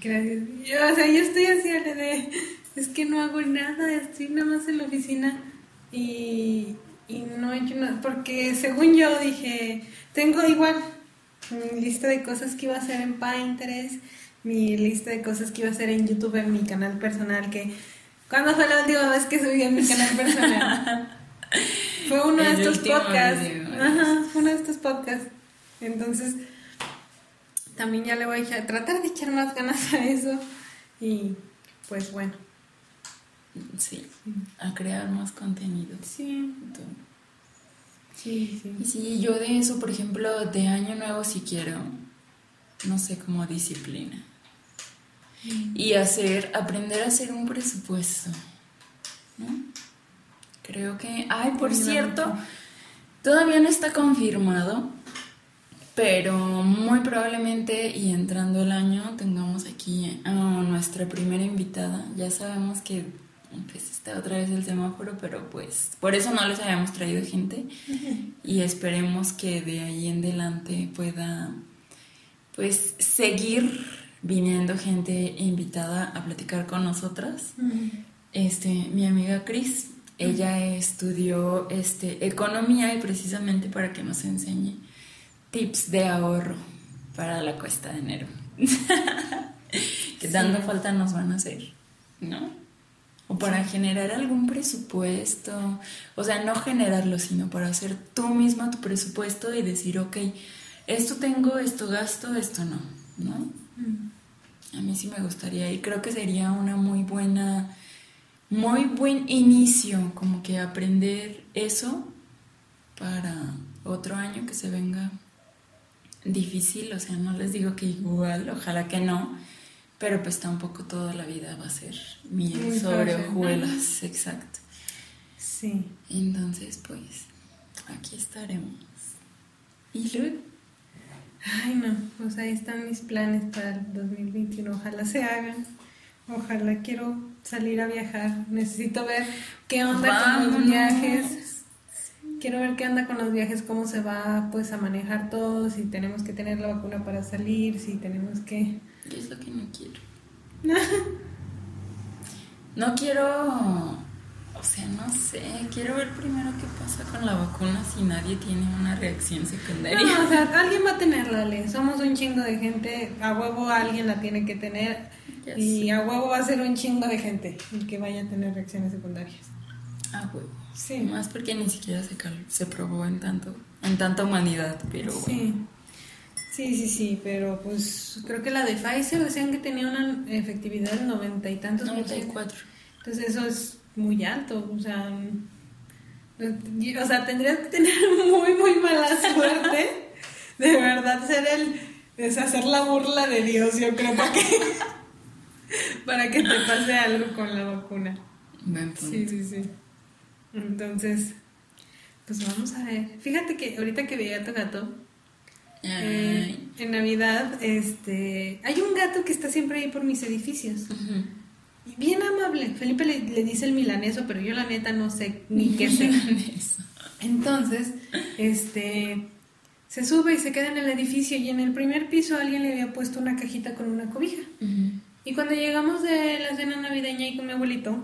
Gracias. Yo, o sea, yo estoy así Ale, de. Es que no hago nada, estoy nada más en la oficina y, y no he hecho nada. Porque según yo dije, tengo igual mi lista de cosas que iba a hacer en Pinterest, mi lista de cosas que iba a hacer en YouTube, en mi canal personal. que ¿Cuándo fue la última vez que subí en mi canal personal? fue uno de estos podcasts. video, Ajá, fue uno de estos podcasts. Entonces también ya le voy a tratar de echar más ganas a eso y pues bueno Sí, a crear más contenido. sí Todo. sí Y sí sí, yo de eso, por ejemplo, de año nuevo sí quiero, no sé, como disciplina. Y hacer, aprender a hacer un presupuesto. ¿no? Creo que, ay, por cierto, todavía no está confirmado, pero muy probablemente y entrando el año tengamos aquí a nuestra primera invitada. Ya sabemos que pues está otra vez el semáforo, pero pues por eso no les habíamos traído gente y esperemos que de ahí en adelante pueda pues seguir viniendo gente invitada a platicar con nosotras. Este, mi amiga Cris, ella estudió este economía y precisamente para que nos enseñe tips de ahorro para la cuesta de enero. que dando falta nos van a hacer, ¿no? O para generar algún presupuesto, o sea, no generarlo, sino para hacer tú misma tu presupuesto y decir, ok, esto tengo, esto gasto, esto no, ¿no? A mí sí me gustaría y creo que sería una muy buena, muy buen inicio, como que aprender eso para otro año que se venga difícil, o sea, no les digo que igual, ojalá que no, pero pues tampoco toda la vida va a ser miel sobre hojuelas, exacto. sí Entonces, pues, aquí estaremos. ¿Y luego? Ay no pues ahí están mis planes para el 2021 ojalá se hagan ojalá quiero salir a viajar necesito ver qué onda con los viajes quiero ver qué onda con los viajes cómo se va pues a manejar todo si tenemos que tener la vacuna para salir si tenemos que Yo es lo que no quiero. No quiero, o sea, no sé, quiero ver primero qué pasa con la vacuna si nadie tiene una reacción secundaria. No, o sea, alguien va a tenerla, Ale. Somos un chingo de gente. A huevo alguien la tiene que tener. Ya y sé. a huevo va a ser un chingo de gente el que vaya a tener reacciones secundarias. Ah, huevo. Sí. Más porque ni siquiera se, se probó en tanto, en tanta humanidad, pero bueno. Sí. Sí, sí, sí, pero pues creo que la de Pfizer decían que tenía una efectividad del noventa y tantos por ciento. 94. Entonces eso es muy alto, o sea, o sea, tendrías que tener muy, muy mala suerte de verdad ser el, es hacer la burla de Dios, yo creo, para que, para que te pase algo con la vacuna. Sí, sí, sí. Entonces, pues vamos a ver. Fíjate que ahorita que vi a tu gato, eh, en Navidad, este, hay un gato que está siempre ahí por mis edificios. Bien amable. Felipe le, le dice el milaneso, pero yo la neta no sé ni qué sé. Entonces, este, se sube y se queda en el edificio y en el primer piso alguien le había puesto una cajita con una cobija. Y cuando llegamos de la cena navideña y con mi abuelito,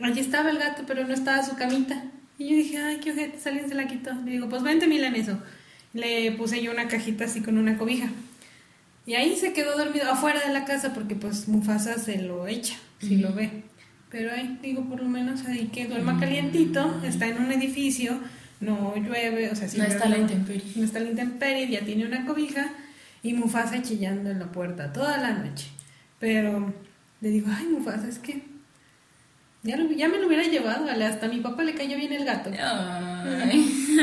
allí estaba el gato, pero no estaba su camita. Y yo dije, ay, qué ojete, alguien se la quitó. Le digo, pues vente milaneso. Le puse yo una cajita así con una cobija. Y ahí se quedó dormido afuera de la casa porque pues Mufasa se lo echa, si lo ve. Pero ahí, digo, por lo menos ahí que duerma calientito, está en un edificio, no llueve, o sea, si No está la intemperie. No está la intemperie, ya tiene una cobija y Mufasa chillando en la puerta toda la noche. Pero le digo, ay, Mufasa, es que ya, lo- ya me lo hubiera llevado, hasta a mi papá le cayó bien el gato. Ay.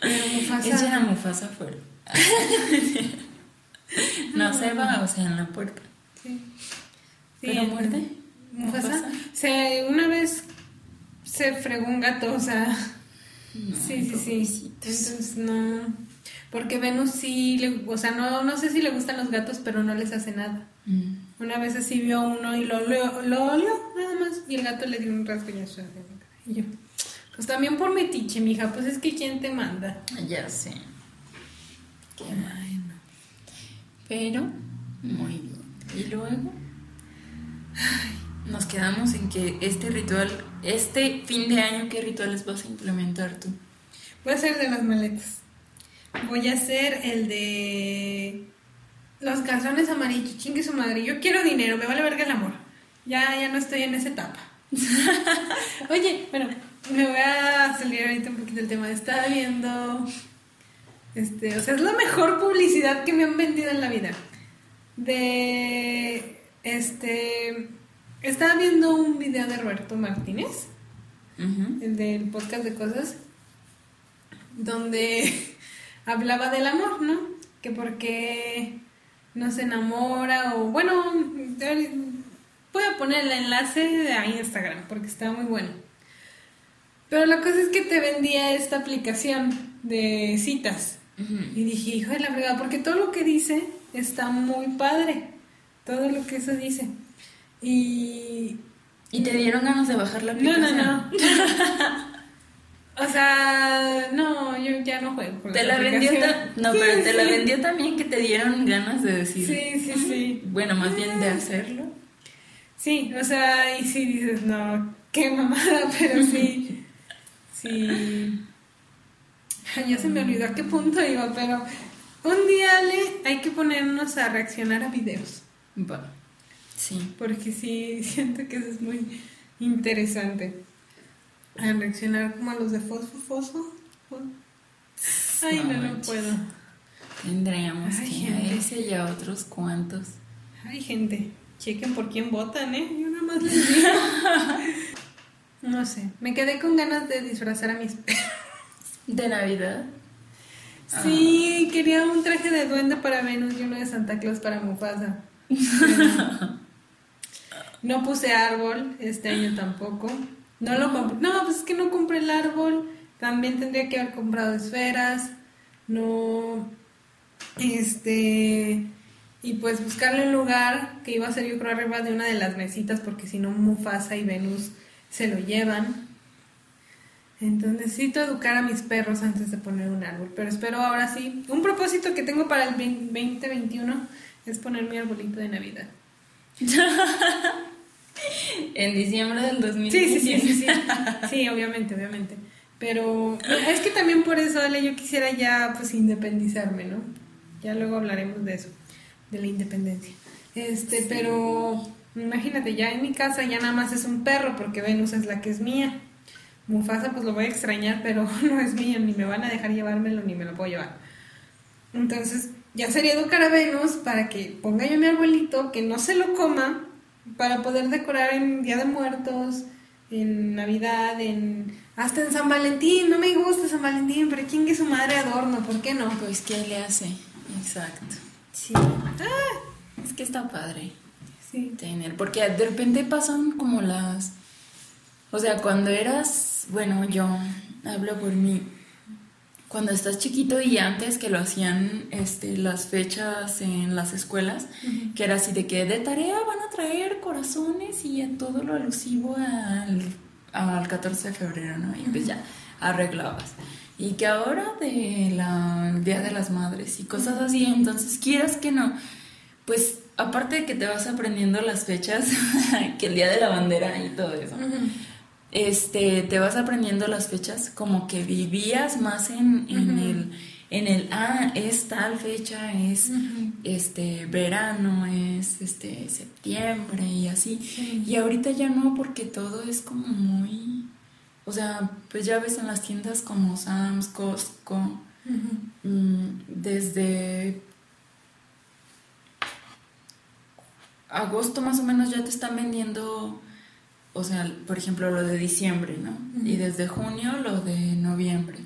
Pero Mufasa... Echen a Mufasa afuera. no se va, o sea, en la puerta. Sí. ¿Pero muerde? Mufasa. Mufasa. Se, una vez se fregó un gato, o sea. No, sí, sí, sí. Entonces no. Porque Venus sí, le, o sea, no, no sé si le gustan los gatos, pero no les hace nada. Mm. Una vez así vio uno y lo, lo, lo olió, nada más. Y el gato le dio un rasguñazo. Y yo, pues también por metiche, mija, pues es que ¿quién te manda? Ya sé. Qué mal. Pero, muy bien. Y luego, nos quedamos en que este ritual, este fin de año, ¿qué rituales vas a implementar tú? Voy a hacer de las maletas. Voy a hacer el de los calzones amarillos. Chingue su madre. Yo quiero dinero, me vale verga el amor. Ya, ya no estoy en esa etapa. Oye, bueno, me voy a salir ahorita un poquito del tema. Estaba viendo. Este, o sea, es la mejor publicidad que me han vendido en la vida. De. Este. Estaba viendo un video de Roberto Martínez el del podcast de cosas, donde hablaba del amor, ¿no? Que porque no se enamora o bueno, voy a poner el enlace a Instagram porque está muy bueno. Pero la cosa es que te vendía esta aplicación de citas. Y dije, hijo de la fregada, porque todo lo que dice está muy padre. Todo lo que eso dice. Y, ¿Y te dieron ganas de bajar la no, aplicación? no, no. o sea, no, yo ya no juego. con Te la vendió No, Sí, pero te la vendió también que te dieron ganas de decir. Sí, sí, sí. Bueno, más bien de hacerlo. Sí, o sea, y sí dices, no, qué mamada, pero sí. Sí. Ya se me olvidó a qué punto iba, pero un día, Ale, hay que ponernos a reaccionar a videos. Va. Sí. Porque sí, siento que eso es muy interesante. A reaccionar como a los de Fosfo Fosfo. Ay, no, no puedo. Tendríamos Ay, que a gente. ese y a otros cuantos. Ay, gente, chequen por quién votan, ¿eh? Yo nada más les digo. No sé, me quedé con ganas de disfrazar a mis perros. ¿De Navidad? Sí, quería un traje de duende para Venus y uno de Santa Claus para Mufasa. No puse árbol este año tampoco. No lo compré. No, pues es que no compré el árbol. También tendría que haber comprado esferas. No. Este. Y pues buscarle un lugar que iba a ser yo creo arriba de una de las mesitas porque si no Mufasa y Venus se lo llevan. Entonces necesito educar a mis perros antes de poner un árbol. Pero espero ahora sí. Un propósito que tengo para el 2021 es poner mi arbolito de Navidad. En diciembre del Sí, 2017. sí, sí, sí, sí. Sí, obviamente, obviamente. Pero es que también por eso, Ale, yo quisiera ya pues independizarme, ¿no? Ya luego hablaremos de eso, de la independencia. Este, pero imagínate, ya en mi casa ya nada más es un perro porque Venus es la que es mía. Mufasa pues lo voy a extrañar, pero no es mío, ni me van a dejar llevármelo, ni me lo puedo llevar. Entonces, ya sería educar a Venus para que ponga yo mi arbolito, que no se lo coma, para poder decorar en Día de Muertos, en Navidad, en hasta en San Valentín. No me gusta San Valentín, pero chingue su madre adorno, ¿por qué no? Pues, ¿qué le hace? Exacto. Sí. Ah, Es que está padre sí. tener, porque de repente pasan como las... O sea, cuando eras, bueno, yo hablo por mí, cuando estás chiquito y antes que lo hacían este, las fechas en las escuelas, que era así de que de tarea van a traer corazones y a todo lo alusivo al, al 14 de febrero, ¿no? Y pues ya arreglabas. Y que ahora de la Día de las Madres y cosas así, entonces quieras que no, pues aparte de que te vas aprendiendo las fechas, que el Día de la Bandera y todo eso, este, te vas aprendiendo las fechas como que vivías más en, en el en el, ah, es tal fecha, es este verano, es este septiembre y así. Y ahorita ya no, porque todo es como muy, o sea, pues ya ves en las tiendas como Sam's, Costco, mm, desde agosto más o menos ya te están vendiendo, o sea, por ejemplo, lo de diciembre, ¿no? Y desde junio lo de noviembre.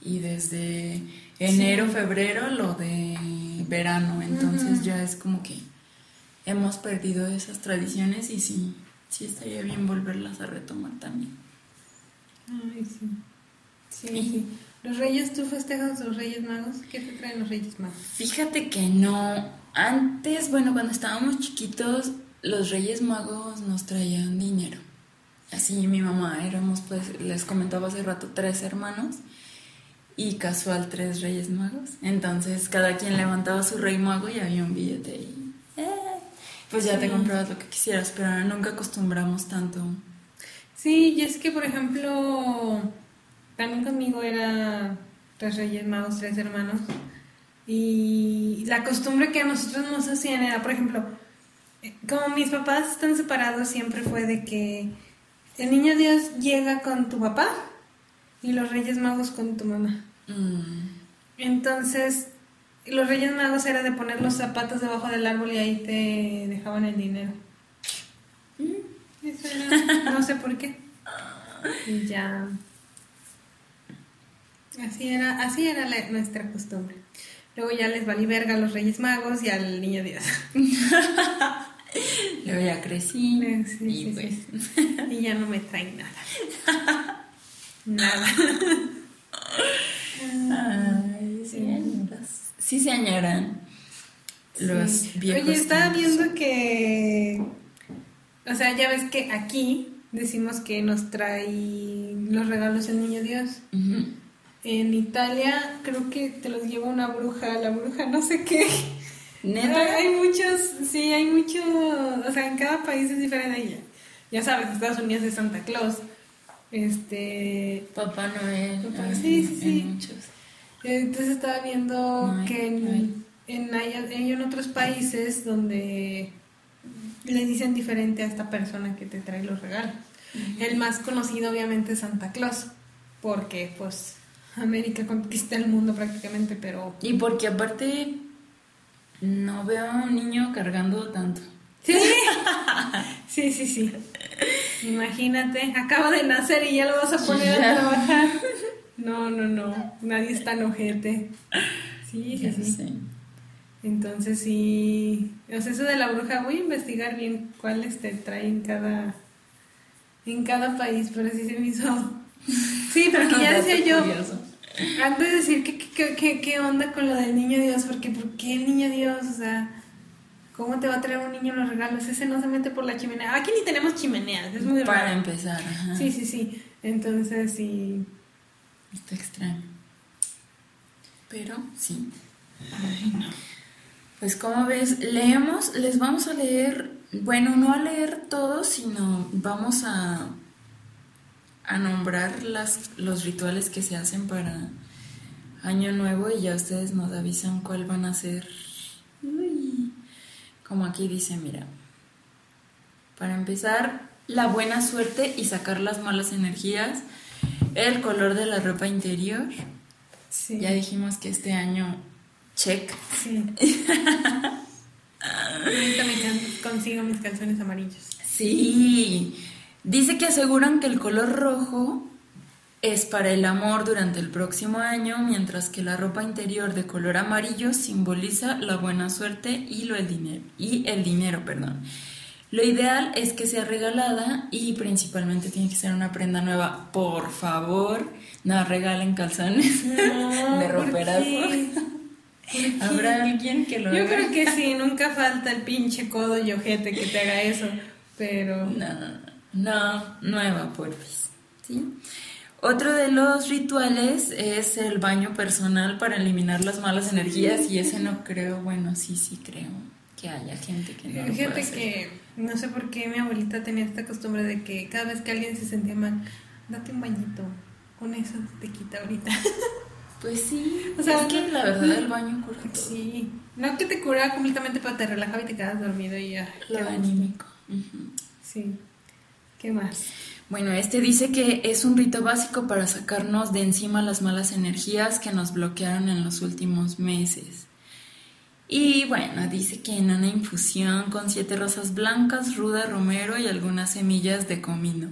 Y desde enero, febrero, lo de verano. Entonces ya es como que hemos perdido esas tradiciones y sí, sí estaría bien volverlas a retomar también. Ay, sí. Sí, sí. ¿Los reyes, tú festejas los reyes magos? ¿Qué te traen los reyes magos? Fíjate que no. Antes, bueno, cuando estábamos chiquitos, los reyes magos nos traían dinero. Así mi mamá, éramos, pues, les comentaba hace rato, tres hermanos y casual tres reyes magos. Entonces cada quien levantaba su rey mago y había un billete y eh, pues ya te comprabas lo que quisieras, pero nunca acostumbramos tanto. Sí, y es que por ejemplo, también conmigo era tres reyes magos, tres hermanos. Y la costumbre que a nosotros nos hacían era, por ejemplo, como mis papás están separados, siempre fue de que el niño Dios llega con tu papá y los Reyes Magos con tu mamá. Mm. Entonces, los Reyes Magos era de poner los zapatos debajo del árbol y ahí te dejaban el dinero. Mm. Eso era, no sé por qué. Y ya. Así era, así era nuestra costumbre. Luego ya les valí verga a los Reyes Magos y al Niño Dios. Luego ya crecí. y, pues. y ya no me traen nada. Nada. Ay, sí, sí se añoran los viejos. Oye, estaba viendo que. O sea, ya ves que aquí decimos que nos trae los regalos el niño Dios. En Italia creo que te los lleva una bruja, la bruja no sé qué. Hay muchos, sí, hay muchos, o sea, en cada país es diferente. Ya sabes, Estados Unidos es Santa Claus. Este. Papá Noel. sí, sí, sí. Entonces estaba viendo que en, en, hay, en otros países donde le dicen diferente a esta persona que te trae los regalos. El más conocido obviamente es Santa Claus, porque pues América conquista el mundo prácticamente, pero... Y porque aparte no veo a un niño cargando tanto. Sí, sí, sí, sí. Imagínate, acaba de nacer y ya lo vas a poner a trabajar. No, no, no, nadie está en ojete. Sí, sí, sí. Entonces sí, o sea, eso de la bruja, voy a investigar bien cuáles te traen cada, en cada país, pero sí se me hizo... Sí, porque ya decía yo, antes de decir ¿qué, qué, qué, onda con lo del niño Dios, porque ¿por qué el niño Dios? O sea, ¿Cómo te va a traer un niño los regalos? Ese no se mete por la chimenea. Aquí ni tenemos chimeneas, es muy Para empezar, ajá. Sí, sí, sí. Entonces, sí. Está extraño. Pero, sí. Ay, no. Pues como ves, leemos, les vamos a leer, bueno, no a leer todo, sino vamos a, a nombrar las, los rituales que se hacen para Año Nuevo y ya ustedes nos avisan cuál van a ser como aquí dice, mira, para empezar, la buena suerte y sacar las malas energías, el color de la ropa interior. Sí. Ya dijimos que este año, check. Sí. Ahorita me consigo mis calzones amarillos. Sí. Dice que aseguran que el color rojo es para el amor durante el próximo año, mientras que la ropa interior de color amarillo simboliza la buena suerte y, lo, el, dinero, y el dinero. Perdón. Lo ideal es que sea regalada y principalmente tiene que ser una prenda nueva. Por favor, no regalen calzones de roperazo. ¿Habrá alguien que lo Yo creo que sí, nunca falta el pinche codo y ojete que te haga eso, pero... No, no, nueva, porfis. ¿Sí? Otro de los rituales es el baño personal para eliminar las malas energías y ese no creo, bueno, sí, sí creo que haya gente que no. Fíjate que no sé por qué mi abuelita tenía esta costumbre de que cada vez que alguien se sentía mal, date un bañito, con eso te quita ahorita. Pues sí, o sea, es que la verdad el baño cura Sí, no que te cura completamente, pero te relajaba y te quedas dormido y ya. Lo anímico. Sí. ¿Qué más? Bueno, este dice que es un rito básico para sacarnos de encima las malas energías que nos bloquearon en los últimos meses. Y bueno, dice que en una infusión con siete rosas blancas, ruda, romero y algunas semillas de comino.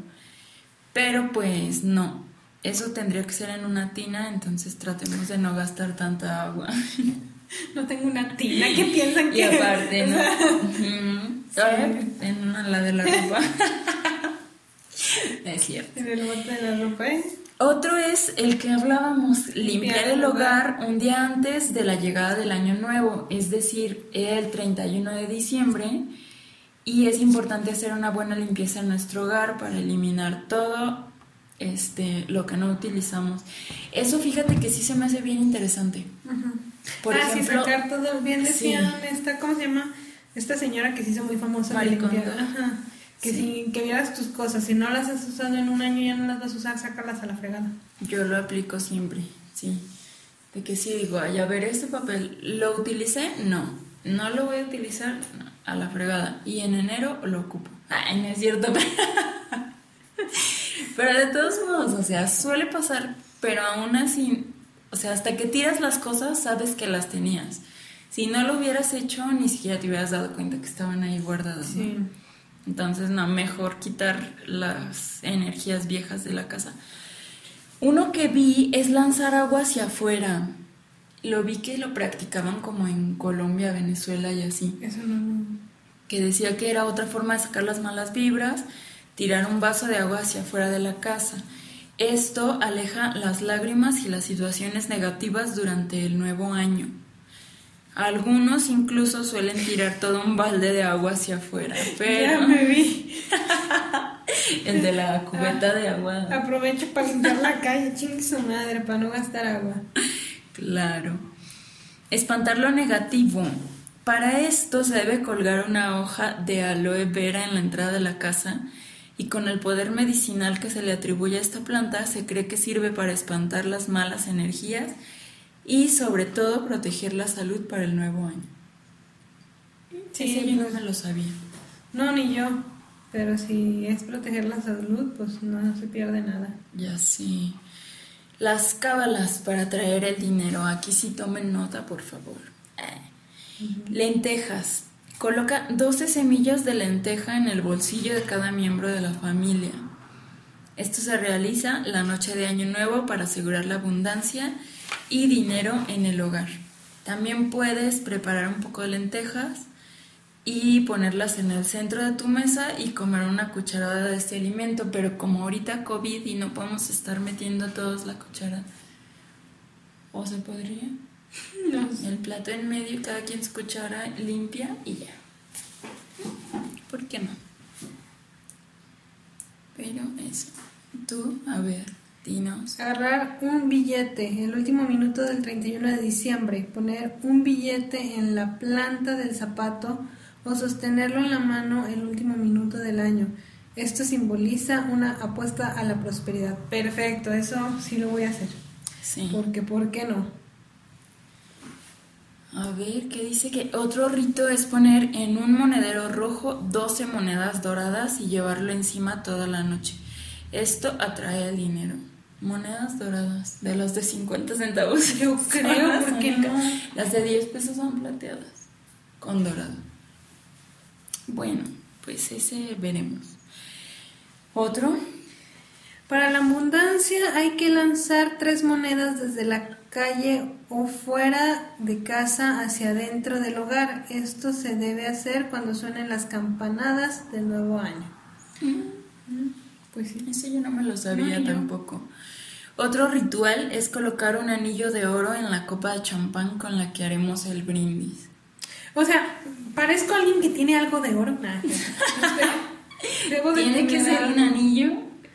Pero pues no, eso tendría que ser en una tina, entonces tratemos de no gastar tanta agua. No tengo una tina, ¿qué piensan que? Y aparte, ¿no? En una, la de la ropa. es cierto. En el bote de la ropa, ¿eh? Otro es el que hablábamos, limpiar el hogar un día antes de la llegada del año nuevo, es decir, el 31 de diciembre. Y es importante hacer una buena limpieza en nuestro hogar para eliminar todo este, lo que no utilizamos. Eso fíjate que sí se me hace bien interesante. Por ah, sí, sacar todo. Bien decían, esta, ¿cómo se llama? Esta señora que se hizo muy famosa. Ajá. Que si que vieras tus cosas, si no las has usado en un año ya no las vas a usar, sácalas a la fregada. Yo lo aplico siempre, sí. De que si digo, ay, a ver, este papel, ¿lo utilicé? No. No lo voy a utilizar a la fregada. Y en enero lo ocupo. Ay, no es cierto. pero de todos modos, o sea, suele pasar, pero aún así, o sea, hasta que tiras las cosas, sabes que las tenías. Si no lo hubieras hecho, ni siquiera te hubieras dado cuenta que estaban ahí guardadas. Sí. Entonces, no, mejor quitar las energías viejas de la casa. Uno que vi es lanzar agua hacia afuera. Lo vi que lo practicaban como en Colombia, Venezuela y así. Eso no. Que decía que era otra forma de sacar las malas vibras, tirar un vaso de agua hacia afuera de la casa. Esto aleja las lágrimas y las situaciones negativas durante el nuevo año. Algunos incluso suelen tirar todo un balde de agua hacia afuera. Pero... Ya me vi. El de la cubeta de agua. Aprovecho para limpiar la calle, chingue su madre, para no gastar agua. Claro. Espantar lo negativo. Para esto se debe colgar una hoja de aloe vera en la entrada de la casa y con el poder medicinal que se le atribuye a esta planta se cree que sirve para espantar las malas energías y sobre todo proteger la salud para el nuevo año. Sí, yo no me lo sabía. No, ni yo. Pero si es proteger la salud, pues no se pierde nada. Ya sí. Las cábalas para traer el dinero. Aquí sí tomen nota, por favor. Eh. Lentejas. Coloca 12 semillas de lenteja en el bolsillo de cada miembro de la familia. Esto se realiza la noche de Año Nuevo para asegurar la abundancia y dinero en el hogar. También puedes preparar un poco de lentejas y ponerlas en el centro de tu mesa y comer una cucharada de este alimento, pero como ahorita COVID y no podemos estar metiendo todos la cuchara, ¿o se podría? No. El plato en medio, cada quien su cuchara limpia y ya. ¿Por qué no? Pero eso. Tú, a ver. Agarrar un billete el último minuto del 31 de diciembre, poner un billete en la planta del zapato o sostenerlo en la mano el último minuto del año. Esto simboliza una apuesta a la prosperidad. Perfecto, eso sí lo voy a hacer. Sí. Porque, ¿por qué no? A ver, ¿qué dice que otro rito es poner en un monedero rojo 12 monedas doradas y llevarlo encima toda la noche? Esto atrae el dinero. Monedas doradas, de las de 50 centavos. Yo creo, porque no. Las de 10 pesos son plateadas, con dorado. Bueno, pues ese veremos. Otro. Para la abundancia hay que lanzar tres monedas desde la calle o fuera de casa hacia adentro del hogar. Esto se debe hacer cuando suenen las campanadas del nuevo año. Mm. Pues sí. Ese yo no me lo sabía tampoco. Otro ritual es colocar un anillo de oro en la copa de champán con la que haremos el brindis. O sea, parezco alguien que tiene algo de oro. Debo de ¿Tiene que ser un anillo?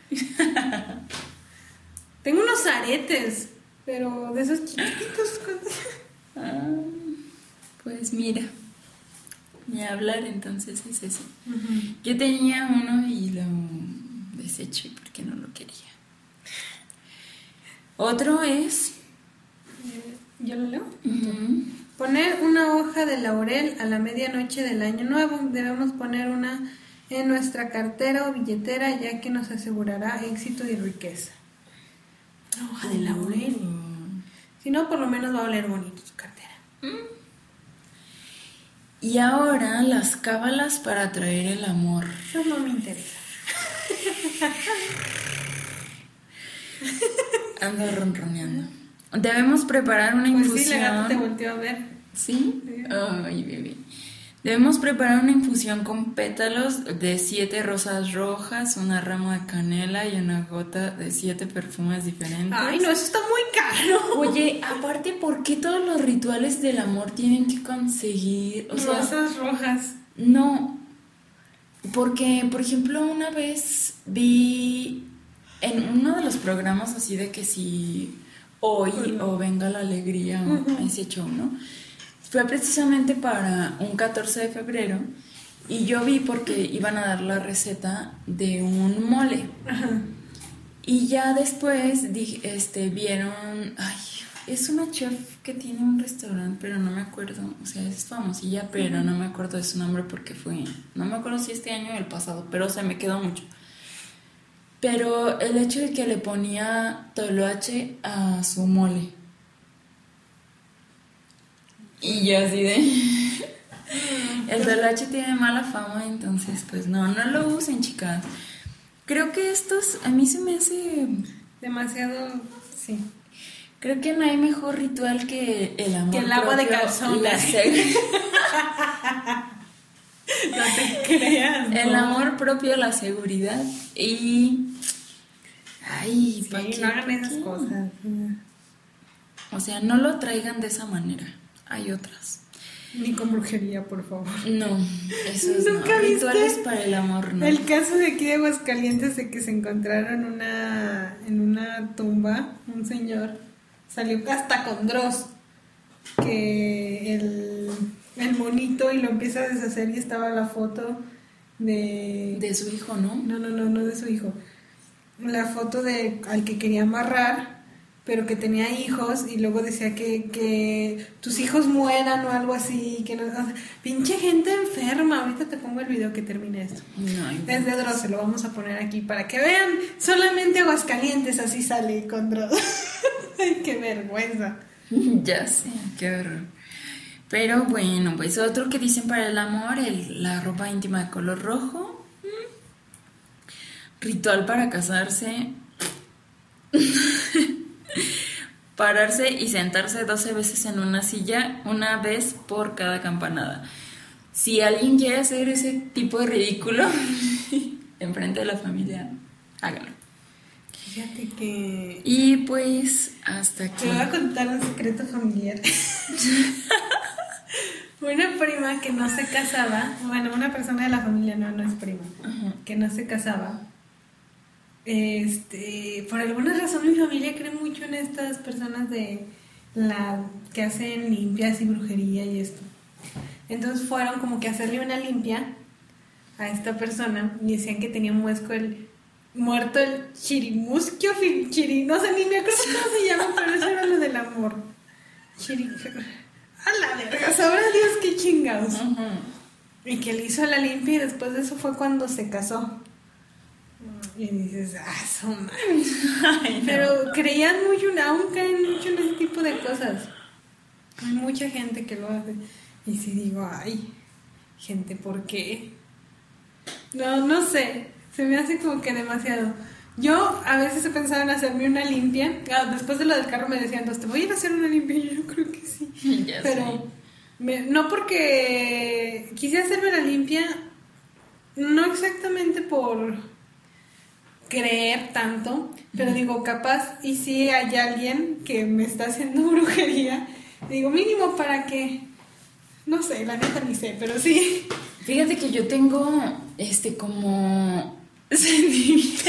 Tengo unos aretes, pero de esos chiquitos. Ah, pues mira, ni hablar entonces es eso. Yo tenía uno y lo deseché porque no lo quería. Otro es Eh, ¿Yo lo leo? Poner una hoja de laurel a la medianoche del año nuevo. Debemos poner una en nuestra cartera o billetera ya que nos asegurará éxito y riqueza. Una hoja de laurel. Si no, por lo menos va a oler bonito su cartera. Y ahora las cábalas para atraer el amor. Eso no me interesa. Ando ronroneando. Debemos preparar una Pues infusión. sí, la gata te volteó a ver. ¿Sí? Sí. Ay, bebé. Debemos preparar una infusión con pétalos de siete rosas rojas, una rama de canela y una gota de siete perfumes diferentes. Ay, no, eso está muy caro. Oye, aparte, ¿por qué todos los rituales del amor tienen que conseguir? O sea, Rosas rojas. no. Porque, por ejemplo, una vez vi en uno de los programas así de que si hoy o venga la alegría o ese show, ¿no? Fue precisamente para un 14 de febrero y yo vi porque iban a dar la receta de un mole. Y ya después dije, este, vieron, ay, es una chef que tiene un restaurante, pero no me acuerdo, o sea, es famosilla, pero no me acuerdo de su nombre porque fue, no me acuerdo si este año o el pasado, pero se me quedó mucho. Pero el hecho de que le ponía toloache a su mole. Y yo así de... El toloache tiene mala fama, entonces pues no, no lo usen, chicas. Creo que estos, a mí se me hace... Demasiado, sí. Creo que no hay mejor ritual que el amor. Que el agua de calzón. la No te creas. el amor propio, la seguridad y... Ay, Sí, ¿pa' qué? no hagan ¿Pa' esas qué? cosas. O sea, no lo traigan de esa manera. Hay otras. Ni con brujería, por favor. No, eso es ¿Nunca no. viste Rituales para el amor, no. El caso de aquí de Aguascalientes de que se encontraron una en una tumba, un señor salió hasta con Dross, que el, el monito y lo empieza a deshacer y estaba la foto de... De su hijo, ¿no? No, no, no, no de su hijo. La foto de al que quería amarrar, pero que tenía hijos y luego decía que, que tus hijos mueran o algo así, que no, o sea, pinche gente enferma. Ahorita te pongo el video que termine esto. No, ay, Es de Dross, se lo vamos a poner aquí para que vean. Solamente Aguascalientes así sale con Dross. Ay, qué vergüenza. Ya sé, qué horror. Pero bueno, pues otro que dicen para el amor, el- la ropa íntima de color rojo. Mm. Ritual para casarse. Pararse y sentarse 12 veces en una silla, una vez por cada campanada. Si alguien quiere hacer ese tipo de ridículo enfrente de la familia, hágalo. Fíjate que... Y pues hasta aquí. Te voy a contar un secreto familiar. una prima que no se casaba, bueno, una persona de la familia, no, no es prima, Ajá. que no se casaba. Este, por alguna razón mi familia cree mucho en estas personas de la que hacen limpias y brujería y esto. Entonces fueron como que a hacerle una limpia a esta persona y decían que tenía un muesco el muerto el chirimusquio, chiri, no sé ni me acuerdo cómo se llama, pero eso era lo del amor. Chiri, a la verga, sabrá Dios qué chingados. Y que le hizo la limpia y después de eso fue cuando se casó. Y dices, ah. Ay, no. Pero creían mucho, aún caen mucho en ese tipo de cosas. Hay mucha gente que lo hace. Y si digo, ay, gente, ¿por qué? No, no sé. Se me hace como que demasiado. Yo a veces he pensado en hacerme una limpia. Ah, Después de lo del carro me decían, "Entonces, ¿te voy a ir a hacer una limpia? Y yo creo que sí. Ya Pero me- no porque quise hacerme la limpia, no exactamente por creer tanto, pero digo, capaz, y si hay alguien que me está haciendo brujería, digo, mínimo para que, no sé, la neta ni sé, pero sí. Fíjate que yo tengo este como sentimientos,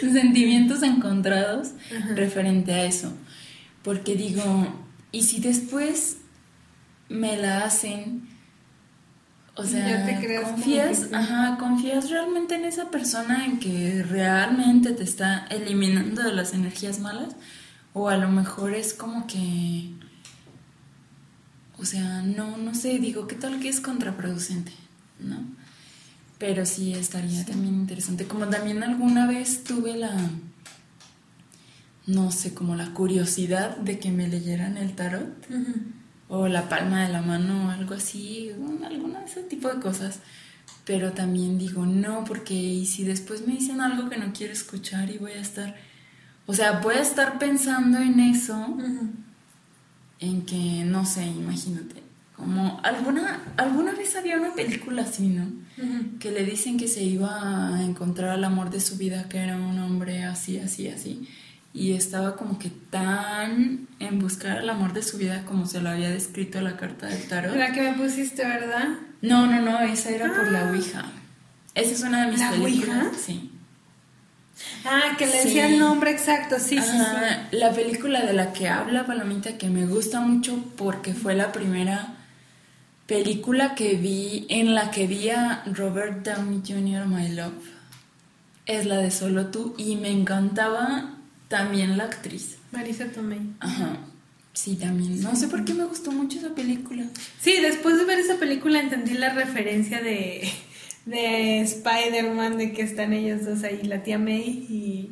sentimientos encontrados referente a eso. Porque digo, ¿y si después me la hacen? O sea, te confías, que ajá, confías realmente en esa persona en que realmente te está eliminando de las energías malas O a lo mejor es como que... O sea, no, no sé, digo, ¿qué tal que es contraproducente? ¿No? Pero sí estaría también interesante. Como también alguna vez tuve la, no sé, como la curiosidad de que me leyeran el tarot o la palma de la mano o algo así, alguna de ese tipo de cosas. Pero también digo, no, porque y si después me dicen algo que no quiero escuchar y voy a estar, o sea, voy a estar pensando en eso, en que, no sé, imagínate, como alguna, alguna vez había una película así, ¿no? Que le dicen que se iba a encontrar al amor de su vida, que era un hombre así, así, así y estaba como que tan en buscar el amor de su vida como se lo había descrito la carta del tarot. La que me pusiste, ¿verdad? No, no, no, esa era por la ah. Ouija. Esa es una de mis ¿La películas. Ouija? Sí. Ah, que le decía el nombre exacto, sí, sí, sí. La película de la que habla Palomita que me gusta mucho porque fue la primera película que vi en la que vi a Robert Downey Jr. My Love. Es la de Solo tú y me encantaba también la actriz. Marisa Tomei. Ajá. Sí, también. No sé por qué me gustó mucho esa película. Sí, después de ver esa película entendí la referencia de, de Spider-Man, de que están ellos dos ahí, la tía May y...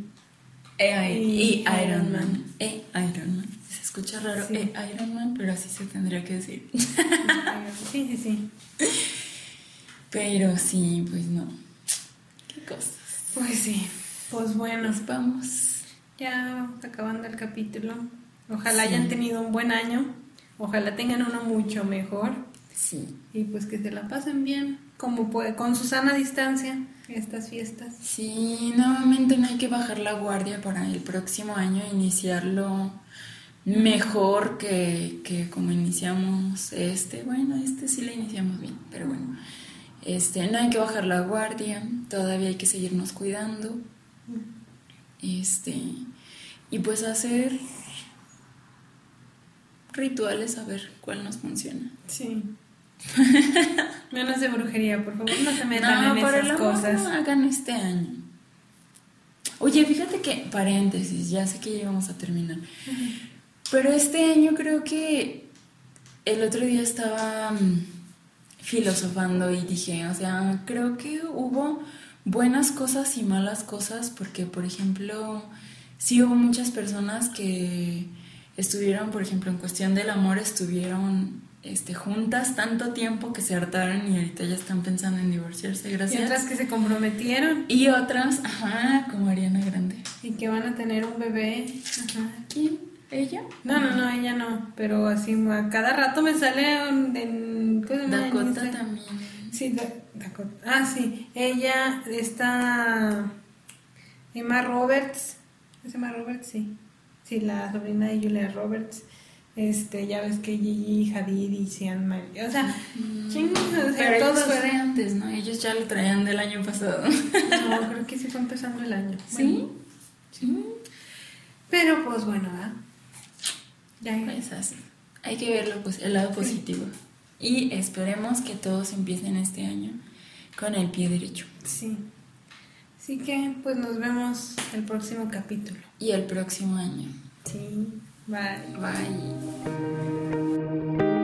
E, y, Iron Man. E Iron Man. Escucha raro, E Iron Man, pero así se tendría que decir. Sí, sí, sí. Pero sí, pues no. Qué cosas. Pues sí. Pues bueno. vamos. Ya acabando el capítulo. Ojalá hayan tenido un buen año. Ojalá tengan uno mucho mejor. Sí. Y pues que se la pasen bien, como puede, con su sana distancia, estas fiestas. Sí, nuevamente no hay que bajar la guardia para el próximo año, iniciarlo mejor que, que como iniciamos este. Bueno, este sí lo iniciamos bien, pero bueno. Este, no hay que bajar la guardia, todavía hay que seguirnos cuidando. Este, y pues hacer rituales a ver cuál nos funciona. Sí. Menos de brujería, por favor, no se metan en esas cosas. No hagan este año. Oye, fíjate que, paréntesis, ya sé que ya vamos a terminar. Pero este año creo que el otro día estaba mm, filosofando y dije, o sea, creo que hubo buenas cosas y malas cosas, porque por ejemplo, sí hubo muchas personas que estuvieron, por ejemplo, en cuestión del amor, estuvieron este, juntas tanto tiempo que se hartaron y ahorita ya están pensando en divorciarse, gracias. Y otras que se comprometieron. Y otras, ajá, como Ariana Grande. Y que van a tener un bebé. Ajá. ¿Quién? ¿Ella? No, no, no, ella no. Pero así, a cada rato me sale en... en Dakota también. Sí, Ah, sí. Ella está. Emma Roberts. ¿Es Emma Roberts? Sí. Sí, la sobrina de Julia Roberts. Este, ya ves que Gigi Hadid y Sean O sea, mm. Pero todos fue de antes, ¿no? Ellos ya lo traían del año pasado. no, creo que sí fue empezando el año. ¿Sí? sí. Pero pues bueno, ¿verdad? Ya es así. Hay que verlo, pues, el lado positivo. Y esperemos que todos empiecen este año con el pie derecho. Sí. Así que pues nos vemos el próximo capítulo. Y el próximo año. Sí. Bye. Bye.